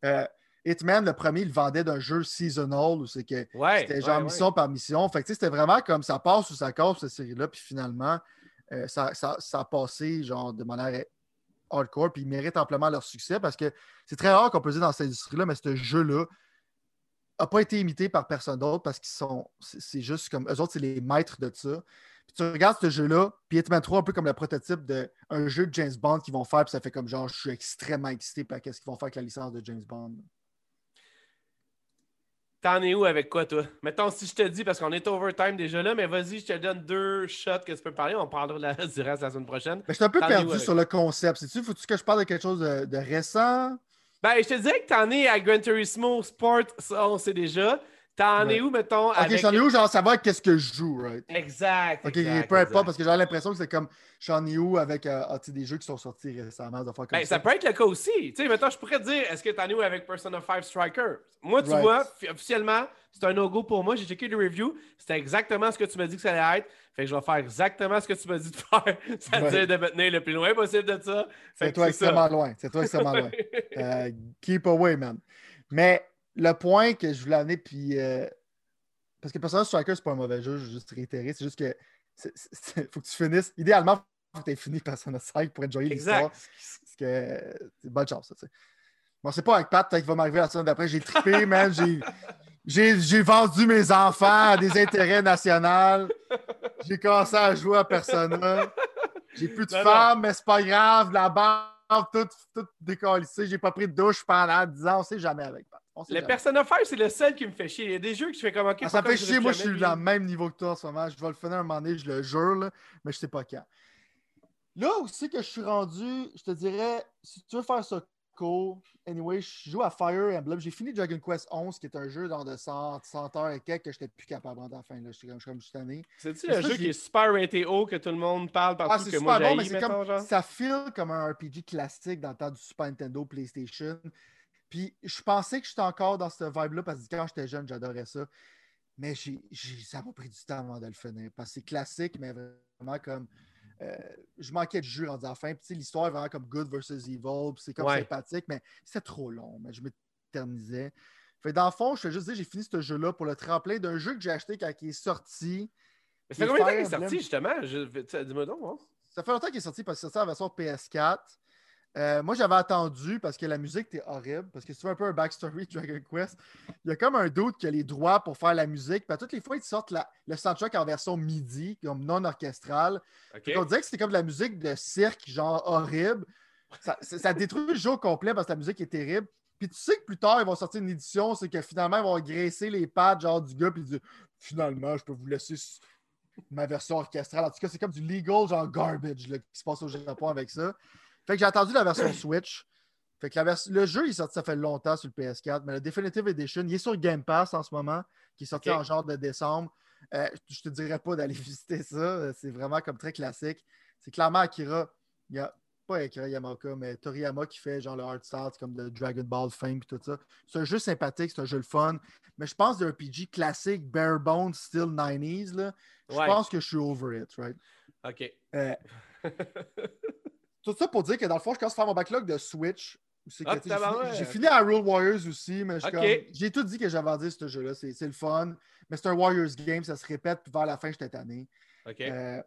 Euh, Hitman, le premier, il vendait d'un jeu seasonal où c'est que Ouais. c'était genre ouais. mission par mission. Fait que c'était vraiment comme ça passe ou ça casse cette série-là. Puis finalement, euh, ça, ça- ça a passé genre de manière hardcore. Puis ils méritent amplement leur succès parce que c'est très rare qu'on peut dire dans cette industrie-là, mais ce jeu-là n'a pas été imité par personne d'autre parce qu'ils sont. C'est juste comme. Eux autres, c'est les maîtres de ça. Puis tu regardes ce jeu-là, puis Hitman 3, un peu comme le prototype d'un jeu de James Bond qu'ils vont faire, puis ça fait comme genre, je suis extrêmement excité par qu'est-ce qu'ils vont faire avec la licence de James Bond. T'en es où avec quoi, toi? Mettons, si je te dis, parce qu'on est overtime déjà là, mais vas-y, je te donne deux shots que tu peux parler. On parlera de la, du reste la semaine prochaine. Mais je suis un peu perdu sur le concept. C'est-tu, faut-tu que je parle de quelque chose de, de récent? Ben, je te dirais que t'en es à Gran Turismo Sport, ça, on sait déjà. T'en Ouais. es où, mettons, Ok, avec... j'en ai où, genre, savoir qu'est-ce que je joue, right? Exact, Ok, exact, peu importe, parce que j'ai l'impression que c'est comme, j'en ai où avec euh, ah, des jeux qui sont sortis récemment, affaires comme Ben, ça. ça peut être le cas aussi. Tu sais, mettons, je pourrais te dire, est-ce que t'en es où avec Persona 5 Striker? Moi, tu Right. vois, fi- officiellement, c'est un no-go pour moi. J'ai checké le review. C'était exactement ce que tu m'as dit que ça allait être. Fait que je vais faire exactement ce que tu m'as dit de faire. C'est-à-dire Ouais. de me tenir le plus loin possible de ça. C'est toi extrêmement ça. loin. C'est toi extrêmement loin. Euh, keep away, man. Mais le point que je voulais amener, puis. euh, parce que Persona Striker, c'est pas un mauvais jeu, je veux juste réitérer. C'est juste que. c'est- faut que tu finisses. Idéalement, faut que tu aies fini Persona 5 pour enjoyer l'histoire. Parce que bonne chance, ça, tu sais. Bon, c'est pas avec Pat, peut-être qu'il va m'arriver la semaine d'après. J'ai trippé, man. J'ai, vendu mes enfants à des intérêts nationaux. J'ai commencé à jouer à Persona. J'ai plus de Non, non. femmes, mais c'est pas grave. La barbe, toute, toute décalissée. J'ai pas pris de douche pendant 10 ans. On sait jamais avec Pat. Le. Persona 5, c'est le seul qui me fait chier. Il y a des jeux que je fais comme OK. Ah, ça me fait chier. Moi, je suis dans le même niveau que toi en ce moment. Je vais le finir un moment donné, je le jure, là, mais je sais pas quand. Là aussi que je suis rendu, je te dirais, si tu veux faire ça cool, anyway, je joue à Fire Emblem. J'ai fini Dragon Quest 11, qui est un jeu dans de 100, 100 heures et quelques que je n'étais plus capable à la fin. Là. Je suis comme, je suis comme année. C'est-tu le jeu qui est super raté haut, que tout le monde parle Ah, partout, c'est que super moi bon, mais mettons, comme genre? ça feel comme un RPG classique dans le temps du Super Nintendo, PlayStation. Puis je pensais que j'étais encore dans cette vibe-là parce que quand j'étais jeune, j'adorais ça. Mais ça m'a pris du temps avant de le finir. Parce que c'est classique, mais vraiment comme. euh, je manquais de jus à la fin. Puis l'histoire est vraiment comme good versus evil. Puis c'est comme Ouais. sympathique, mais c'était trop long. Mais je m'éternisais. Fait dans le fond, je te juste dire, j'ai fini ce jeu-là pour le tremplin d'un jeu que j'ai acheté quand il est sorti. Mais ça fait combien de temps qu'il est sorti, justement? Je... Dis-moi donc. hein? Ça fait longtemps qu'il est sorti parce que c'est sorti en version PS4. Euh, moi, j'avais attendu parce que la musique était horrible. Parce que si tu veux un peu un backstory de Dragon Quest, il y a comme un doute qui a les droits pour faire la musique. Puis à toutes les fois, ils sortent la- le soundtrack en version MIDI, comme non orchestrale. On dirait que c'était comme de la musique de cirque, genre horrible. Ça, détruit le jeu au complet parce que la musique est terrible. Puis tu sais que plus tard, ils vont sortir une édition, c'est que finalement, ils vont graisser les pattes genre du gars, puis dire finalement, je peux vous laisser ma version orchestrale. En tout cas, c'est comme du legal, genre garbage, là, qui se passe au Japon avec ça. Fait que j'ai attendu la version Switch. Fait que la vers- le jeu, il est sorti, ça fait longtemps sur le PS4, mais le Definitive Edition, il est sur Game Pass en ce moment, qui est sorti en genre de décembre. Euh, je te dirais pas d'aller visiter ça. C'est vraiment comme très classique. C'est clairement Akira. Il y a pas Akira Yamaoka, mais Toriyama qui fait genre le art style, c'est comme de Dragon Ball Fame et tout ça. C'est un jeu sympathique, c'est un jeu le fun. Mais je pense d'un RPG classique, bare bones, still 90s. Là. Je Ouais. pense que je suis over it, right? OK. Euh, tout ça pour dire que dans le fond, je commence à faire mon backlog de Switch. Ah, j'ai fini- fini à Rule Warriors aussi, mais j'ai tout dit que j'avais dit ce jeu-là. C'est le fun. Mais c'est un Warriors game, ça se répète, puis vers la fin, j'étais tanné. OK. Euh,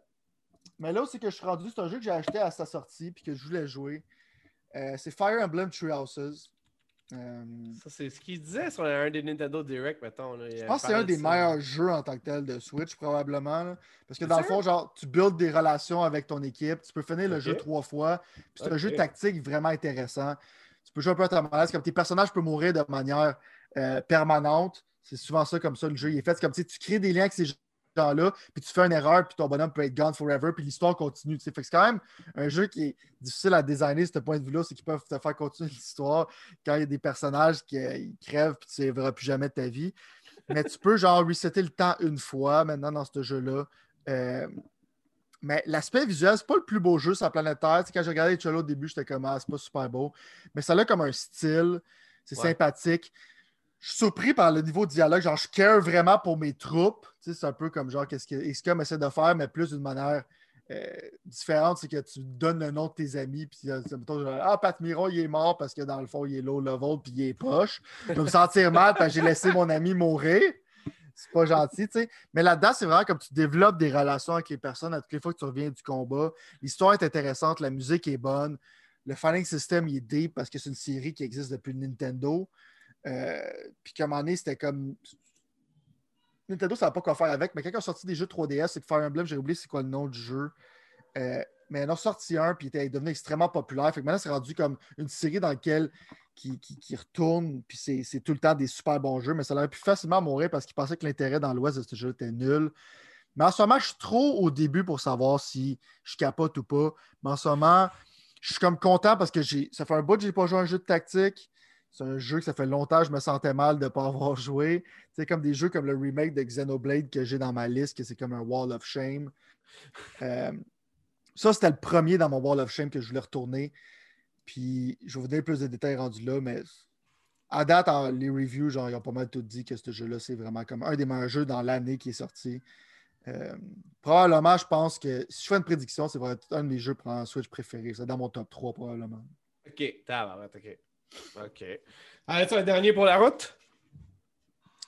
mais là où c'est que je suis rendu, c'est un jeu que j'ai acheté à sa sortie puis que je voulais jouer. Euh, c'est Fire Emblem Tree Houses. Euh, Ça, c'est ce qu'il disait sur un des Nintendo Direct, mettons. là. Je pense que c'est un des meilleurs jeux en tant que tel de Switch, probablement. là. Parce que dans le fond, genre, tu builds des relations avec ton équipe, tu peux finir le jeu trois fois. Puis c'est un jeu tactique vraiment intéressant. Tu peux jouer un peu à ta malaise, comme tes personnages peuvent mourir de manière euh, permanente. C'est souvent ça comme ça, le jeu. Il est fait c'est comme sais, tu crées des liens avec ces gens-là, puis tu fais une erreur, puis ton bonhomme peut être gone forever, puis l'histoire continue. Fait que c'est quand même un jeu qui est difficile à designer, ce point de vue-là, c'est qu'ils peuvent te faire continuer l'histoire quand il y a des personnages qui crèvent, puis tu ne les verras plus jamais de ta vie. Mais tu peux, genre, resetter le temps une fois maintenant dans ce jeu-là. Euh, mais l'aspect visuel, c'est pas le plus beau jeu sur la planète Terre. quand j'ai regardé Cholo au début, j'étais comme, ah, c'est pas super beau. Mais ça a comme un style, c'est sympathique. Je suis surpris par le niveau de dialogue. Genre, je care vraiment pour mes troupes. c'est un peu comme genre, qu'est-ce que essaie de faire, mais plus d'une manière euh, différente. C'est que tu donnes le nom de tes amis. Puis, euh, ah, Pat Miron, il est mort parce que dans le fond, il est low level puis il est poche. Je vais me sentir mal parce que j'ai laissé mon ami mourir c'est pas gentil, tu sais. Mais là-dedans, c'est vraiment comme tu développes des relations avec les personnes à toutes les fois que tu reviens du combat. L'histoire est intéressante, la musique est bonne. Le fighting system, il est deep parce que c'est une série qui existe depuis Nintendo. Euh, puis qu'à un moment donné, c'était comme. Nintendo, ça n'a pas quoi faire avec, mais ils ont sorti des jeux 3DS, c'est que Fire Emblem, j'ai oublié c'est quoi le nom du jeu. Euh, mais ils en ont sorti un, puis il est devenu extrêmement populaire. Fait que maintenant, c'est rendu comme une série dans laquelle qui, qui, retourne, puis c'est tout le temps des super bons jeux, mais ça aurait pu facilement mourir parce qu'il pensait que l'intérêt dans l'Ouest de ce jeu était nul. Mais en ce moment, je suis trop au début pour savoir si je capote ou pas. Mais en ce moment, je suis comme content parce que ça fait un bout que je n'ai pas joué à un jeu de tactique. C'est un jeu que ça fait longtemps que je me sentais mal de ne pas avoir joué. C'est comme des jeux comme le remake de Xenoblade que j'ai dans ma liste, que c'est comme un Wall of Shame. Euh, ça, c'était le premier dans mon Wall of Shame que je voulais retourner. Puis je vais vous donner plus de détails rendus là, mais à date, les reviews, genre, ils ont pas mal tout dit que ce jeu-là, c'est vraiment comme un des meilleurs jeux dans l'année qui est sorti. Euh, probablement, je pense que si je fais une prédiction, c'est vraiment un de mes jeux pour un Switch préférés. C'est dans mon top 3 probablement. OK, t'as OK. OK. Allez, un dernier pour la route?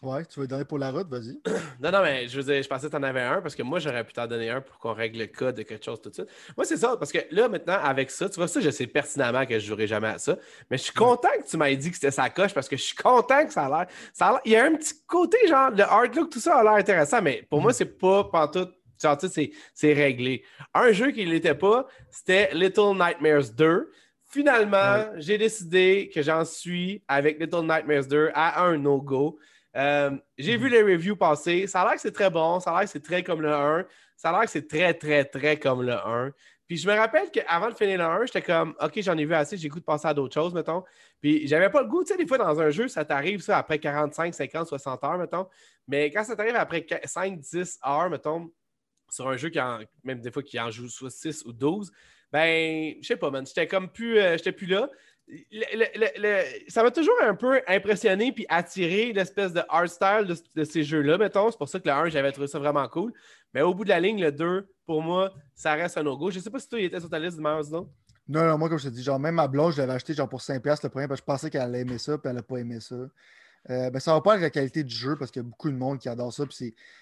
Ouais, tu veux donner pour la route, vas-y. non, non, mais je, veux je pensais que tu en avais un parce que moi, j'aurais pu t'en donner un pour qu'on règle le code de quelque chose tout de suite. Moi, c'est ça, parce que là, maintenant, avec ça, tu vois, ça, je sais pertinemment que je ne jouerai jamais à ça. Mais je suis content que tu m'aies dit que c'était sa coche parce que je suis content que ça a l'air. Ça Il y a un petit côté, genre, le hard look, tout ça a l'air intéressant, mais pour moi, mm. c'est pas pantoute. Tu sais, c'est réglé. Un jeu qui ne l'était pas, c'était Little Nightmares 2. Finalement, j'ai décidé que j'en suis avec Little Nightmares 2 à un no-go. Euh, j'ai vu mhm. les reviews passer. Ça a l'air que c'est très bon. Ça a l'air que c'est très comme le 1. Ça a l'air que c'est très, très, très comme le 1. Puis je me rappelle qu'avant de finir le 1, j'étais comme, OK, j'en ai vu assez, j'ai goût de passer à d'autres choses, mettons. Puis j'avais pas le goût, tu sais, des fois dans un jeu, ça t'arrive ça après 45, 50, 60 heures, mettons. Mais quand ça t'arrive après 5, 10 heures, mettons, sur un jeu qui en, même des fois qui en joue soit 6 ou 12, ben, je sais pas, man, j'étais comme plus, euh, j'étais plus là ça m'a toujours un peu impressionné puis attiré l'espèce de art style de, ces jeux-là, mettons. C'est pour ça que le 1, j'avais trouvé ça vraiment cool. Mais au bout de la ligne, le 2, pour moi, ça reste un no-go. Je sais pas si toi, il était sur ta liste de meilleurs non? Non, non, moi, comme je te dis, genre, même ma blonde, je l'avais acheté genre pour 5$ le premier, parce que je pensais qu'elle allait aimer ça, puis elle n'a pas aimé ça. Euh, ben, ça va pas avec la qualité du jeu parce qu'il y a beaucoup de monde qui adore ça.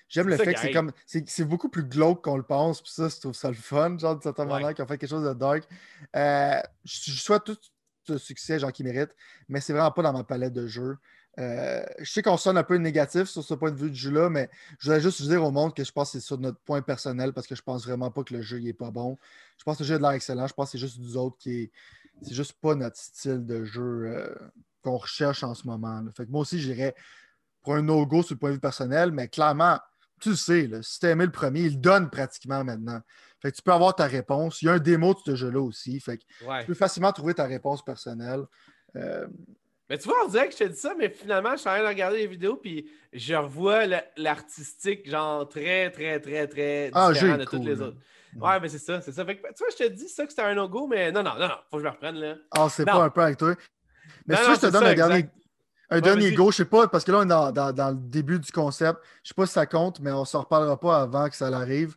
J'aime le fait que c'est comme. C'est beaucoup plus glauque qu'on le pense. Puis ça, je trouve ça le fun, genre, de certaine manière, ont fait quelque chose de dark. Euh, je, je, souhaite tout, de succès, genre, qui mérite, mais c'est vraiment pas dans ma palette de jeux. Euh, je sais qu'on sonne un peu négatif sur ce point de vue du jeu-là, mais je voudrais juste dire au monde que je pense que c'est sur notre point personnel parce que je pense vraiment pas que le jeu n'est pas bon. Je pense que le jeu a de l'air excellent. Je pense que c'est juste nous autres qui est. C'est juste pas notre style de jeu euh, qu'on recherche en ce moment. Fait que moi aussi, j'irais pour un no-go sur le point de vue personnel, mais clairement, tu le sais, si tu as aimé le premier, il donne pratiquement maintenant. Fait que tu peux avoir ta réponse. Il y a un démo de ce jeu-là aussi. Fait que tu peux facilement trouver ta réponse personnelle. Euh, mais tu vois, on dirait que je te dis ça, mais finalement, je suis en train de regarder les vidéos, puis je revois l'artistique, genre très, très, très, très ah, différent de toutes les autres. Ouais, mais c'est ça, c'est ça. Fait que, tu vois, je te dis ça que c'était un no-go, mais non, non, non, non, faut que je me reprenne, là. Ah, c'est pas un peu avec toi. Mais si je te donne un dernier, un dernier go, je sais pas, parce que là, on est dans, dans, le début du concept. Je sais pas si ça compte, mais on s'en reparlera pas avant que ça arrive.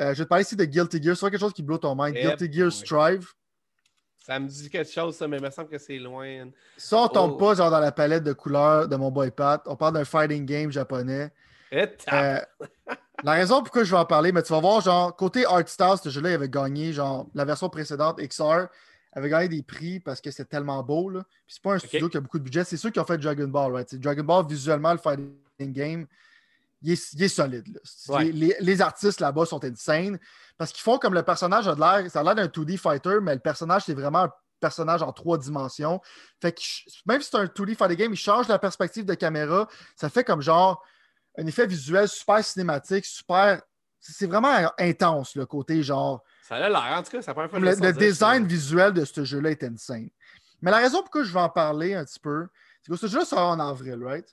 Euh, je vais te parler ici de Guilty Gear. C'est quelque chose qui blow ton mind. Guilty Gear Strive. Ça me dit quelque chose, ça, mais il me semble que c'est loin. Ça, on tombe oh. pas genre dans la palette de couleurs de mon boy Pat. On parle d'un fighting game japonais. Euh, la raison pourquoi je vais en parler, mais tu vas voir, genre, côté art style, ce jeu-là, il avait gagné, genre, la version précédente, XR, avait gagné des prix parce que c'était tellement beau, là. Puis c'est pas un studio qui a beaucoup de budget. C'est ceux qui ont fait Dragon Ball, right? Dragon Ball, visuellement, le fighting game, il est, solide. Les, artistes là-bas sont insane parce qu'ils font comme le personnage a de l'air, ça a l'air d'un 2D fighter, mais le personnage, c'est vraiment un personnage en trois dimensions. Fait que même si c'est un 2D fighting game, il change la perspective de caméra. Ça fait comme genre un effet visuel super cinématique, super. C'est vraiment intense, le côté genre. Ça a l'air, en tout cas, ça Le, le design visuel de ce jeu-là est insane. Mais la raison pourquoi je vais en parler un petit peu, c'est que ce jeu-là sera en avril, right?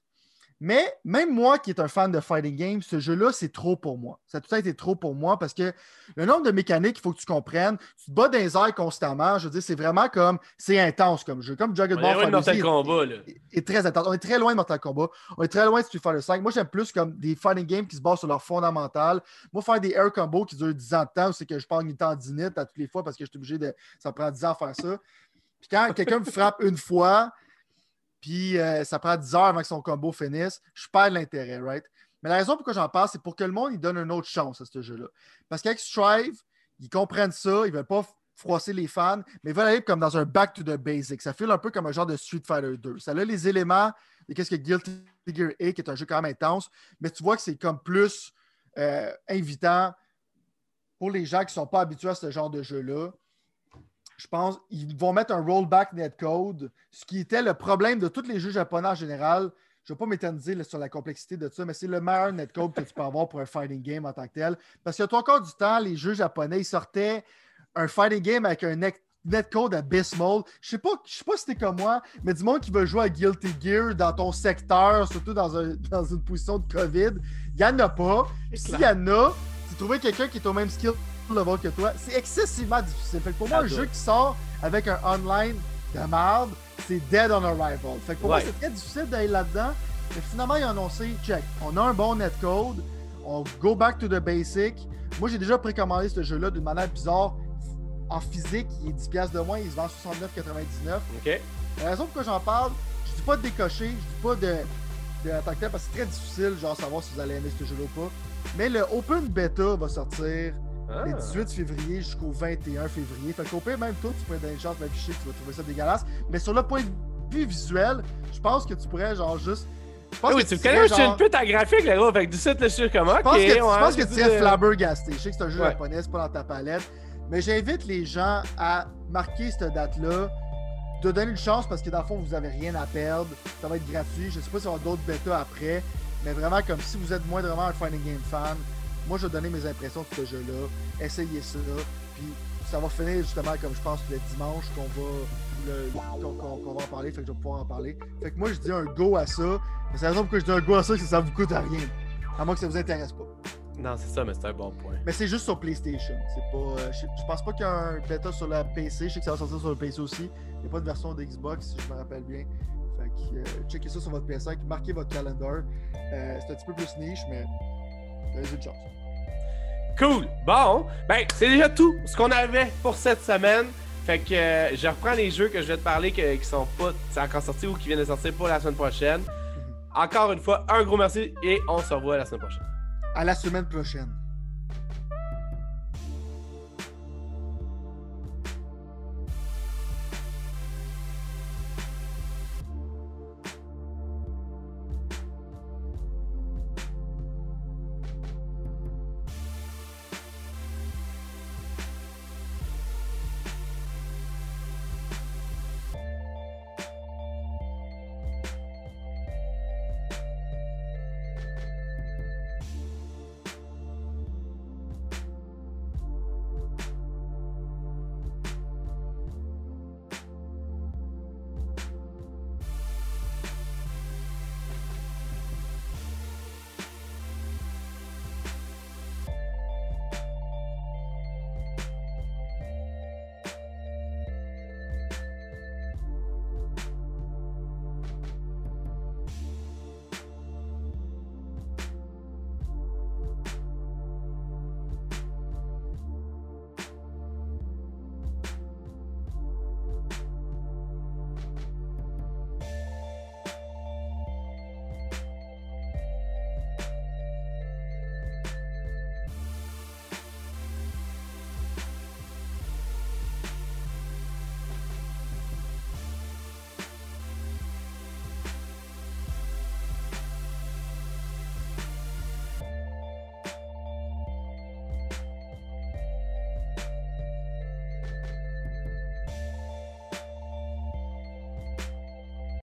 Mais même moi qui est un fan de fighting games, ce jeu-là, c'est trop pour moi. Ça a tout été trop pour moi parce que le nombre de mécaniques, il faut que tu comprennes. Tu te bats dans les airs constamment. Je veux dire, c'est vraiment comme. C'est intense comme jeu. Comme Dragon Ball Mortal Kombat, là. Est, très intense. On est très loin de Mortal Kombat. On est très loin de Street Fighter 5. Moi, j'aime plus comme des fighting games qui se basent sur leur fondamental. Moi, faire des air combos qui durent 10 ans de temps, c'est que je parle une tendinite à toutes les fois parce que je suis obligé de. Ça prend 10 ans à faire ça. Puis quand quelqu'un me frappe une fois, puis euh, ça prend 10 heures avant que son combo finisse, je perds l'intérêt, right? Mais la raison pourquoi j'en parle, c'est pour que le monde donne une autre chance à ce jeu-là. Parce qu'avec Strive, ils comprennent ça, ils ne veulent pas froisser les fans, mais ils veulent aller comme dans un back to the basics. Ça file un peu comme un genre de Street Fighter 2. Ça a les éléments de qu'est-ce que Guilty Gear est, qui est un jeu quand même intense, mais tu vois que c'est comme plus euh, invitant pour les gens qui ne sont pas habitués à ce genre de jeu-là je pense qu'ils vont mettre un rollback netcode, ce qui était le problème de tous les jeux japonais en général. Je ne vais pas m'éterniser sur la complexité de ça, mais c'est le meilleur netcode que tu peux avoir pour un fighting game en tant que tel. Parce que toi, encore du temps, les jeux japonais, ils sortaient un fighting game avec un netcode abysmal. Je sais pas, je sais pas si c'était comme moi, mais du monde qui veut jouer à Guilty Gear dans ton secteur, surtout dans, dans une position de COVID, il n'y en a pas. S'il y en a, tu trouves quelqu'un qui est au même skill level que toi, c'est excessivement difficile. Fait que pour moi, un jeu qui sort avec un online de merde, c'est dead on arrival. Fait que pour moi, c'est très difficile d'aller là-dedans. Mais finalement, ils ont annoncé, check, on a un bon netcode, on go back to the basic. Moi, j'ai déjà précommandé ce jeu-là d'une manière bizarre. En physique, il est 10$ de moins, il se vend 69,99$. OK. La raison pourquoi j'en parle, je dis pas de décocher, je dis pas de, de parce que c'est très difficile, genre, savoir si vous allez aimer ce jeu-là ou pas. Mais le Open Beta va sortir le 18 février jusqu'au 21 février. Fait qu'au pire, même toi, tu pourrais donner une chance d'afficher, tu vas trouver ça dégueulasse. Mais sur le point de vue visuel, je pense que tu pourrais, genre, juste. oui, tu me connais, je suis une pute à graphique, là, gros. Fait que 17, le sur comment. Je pense que, je pense que tu es flabbergasté. Je sais que c'est un jeu japonais, c'est pas dans ta palette. Mais j'invite les gens à marquer cette date-là, de donner une chance parce que dans le fond, vous n'avez rien à perdre. Ça va être gratuit. Je sais pas s'il y aura d'autres bêtas après. Mais vraiment, comme si vous êtes moindrement un Finding Game fan, moi, je vais donner mes impressions de ce jeu-là. Essayez ça. Puis ça va finir justement comme je pense le dimanche qu'on va, qu'on, va en parler. Fait que je vais pouvoir en parler. Fait que moi, je dis un go à ça. Mais c'est la raison pourquoi je dis un go à ça, c'est que ça vous coûte à rien. À moins que ça vous intéresse pas. Non, c'est ça, mais c'est un bon point. Mais c'est juste sur PlayStation. C'est pas, euh, je, pense pas qu'il y a un bêta sur la PC. Je sais que ça va sortir sur le PC aussi. Il n'y a pas de version de Xbox, si je me rappelle bien. Fait que euh, checkez ça sur votre PS5, marquez votre calendar. Euh, c'est un petit peu plus niche, mais Cool. Bon, ben, c'est déjà tout ce qu'on avait pour cette semaine. Fait que euh, je reprends les jeux que je vais te parler qui sont pas encore sortis ou qui viennent de sortir pour la semaine prochaine. Encore une fois, un gros merci et on se revoit la semaine prochaine. À la semaine prochaine.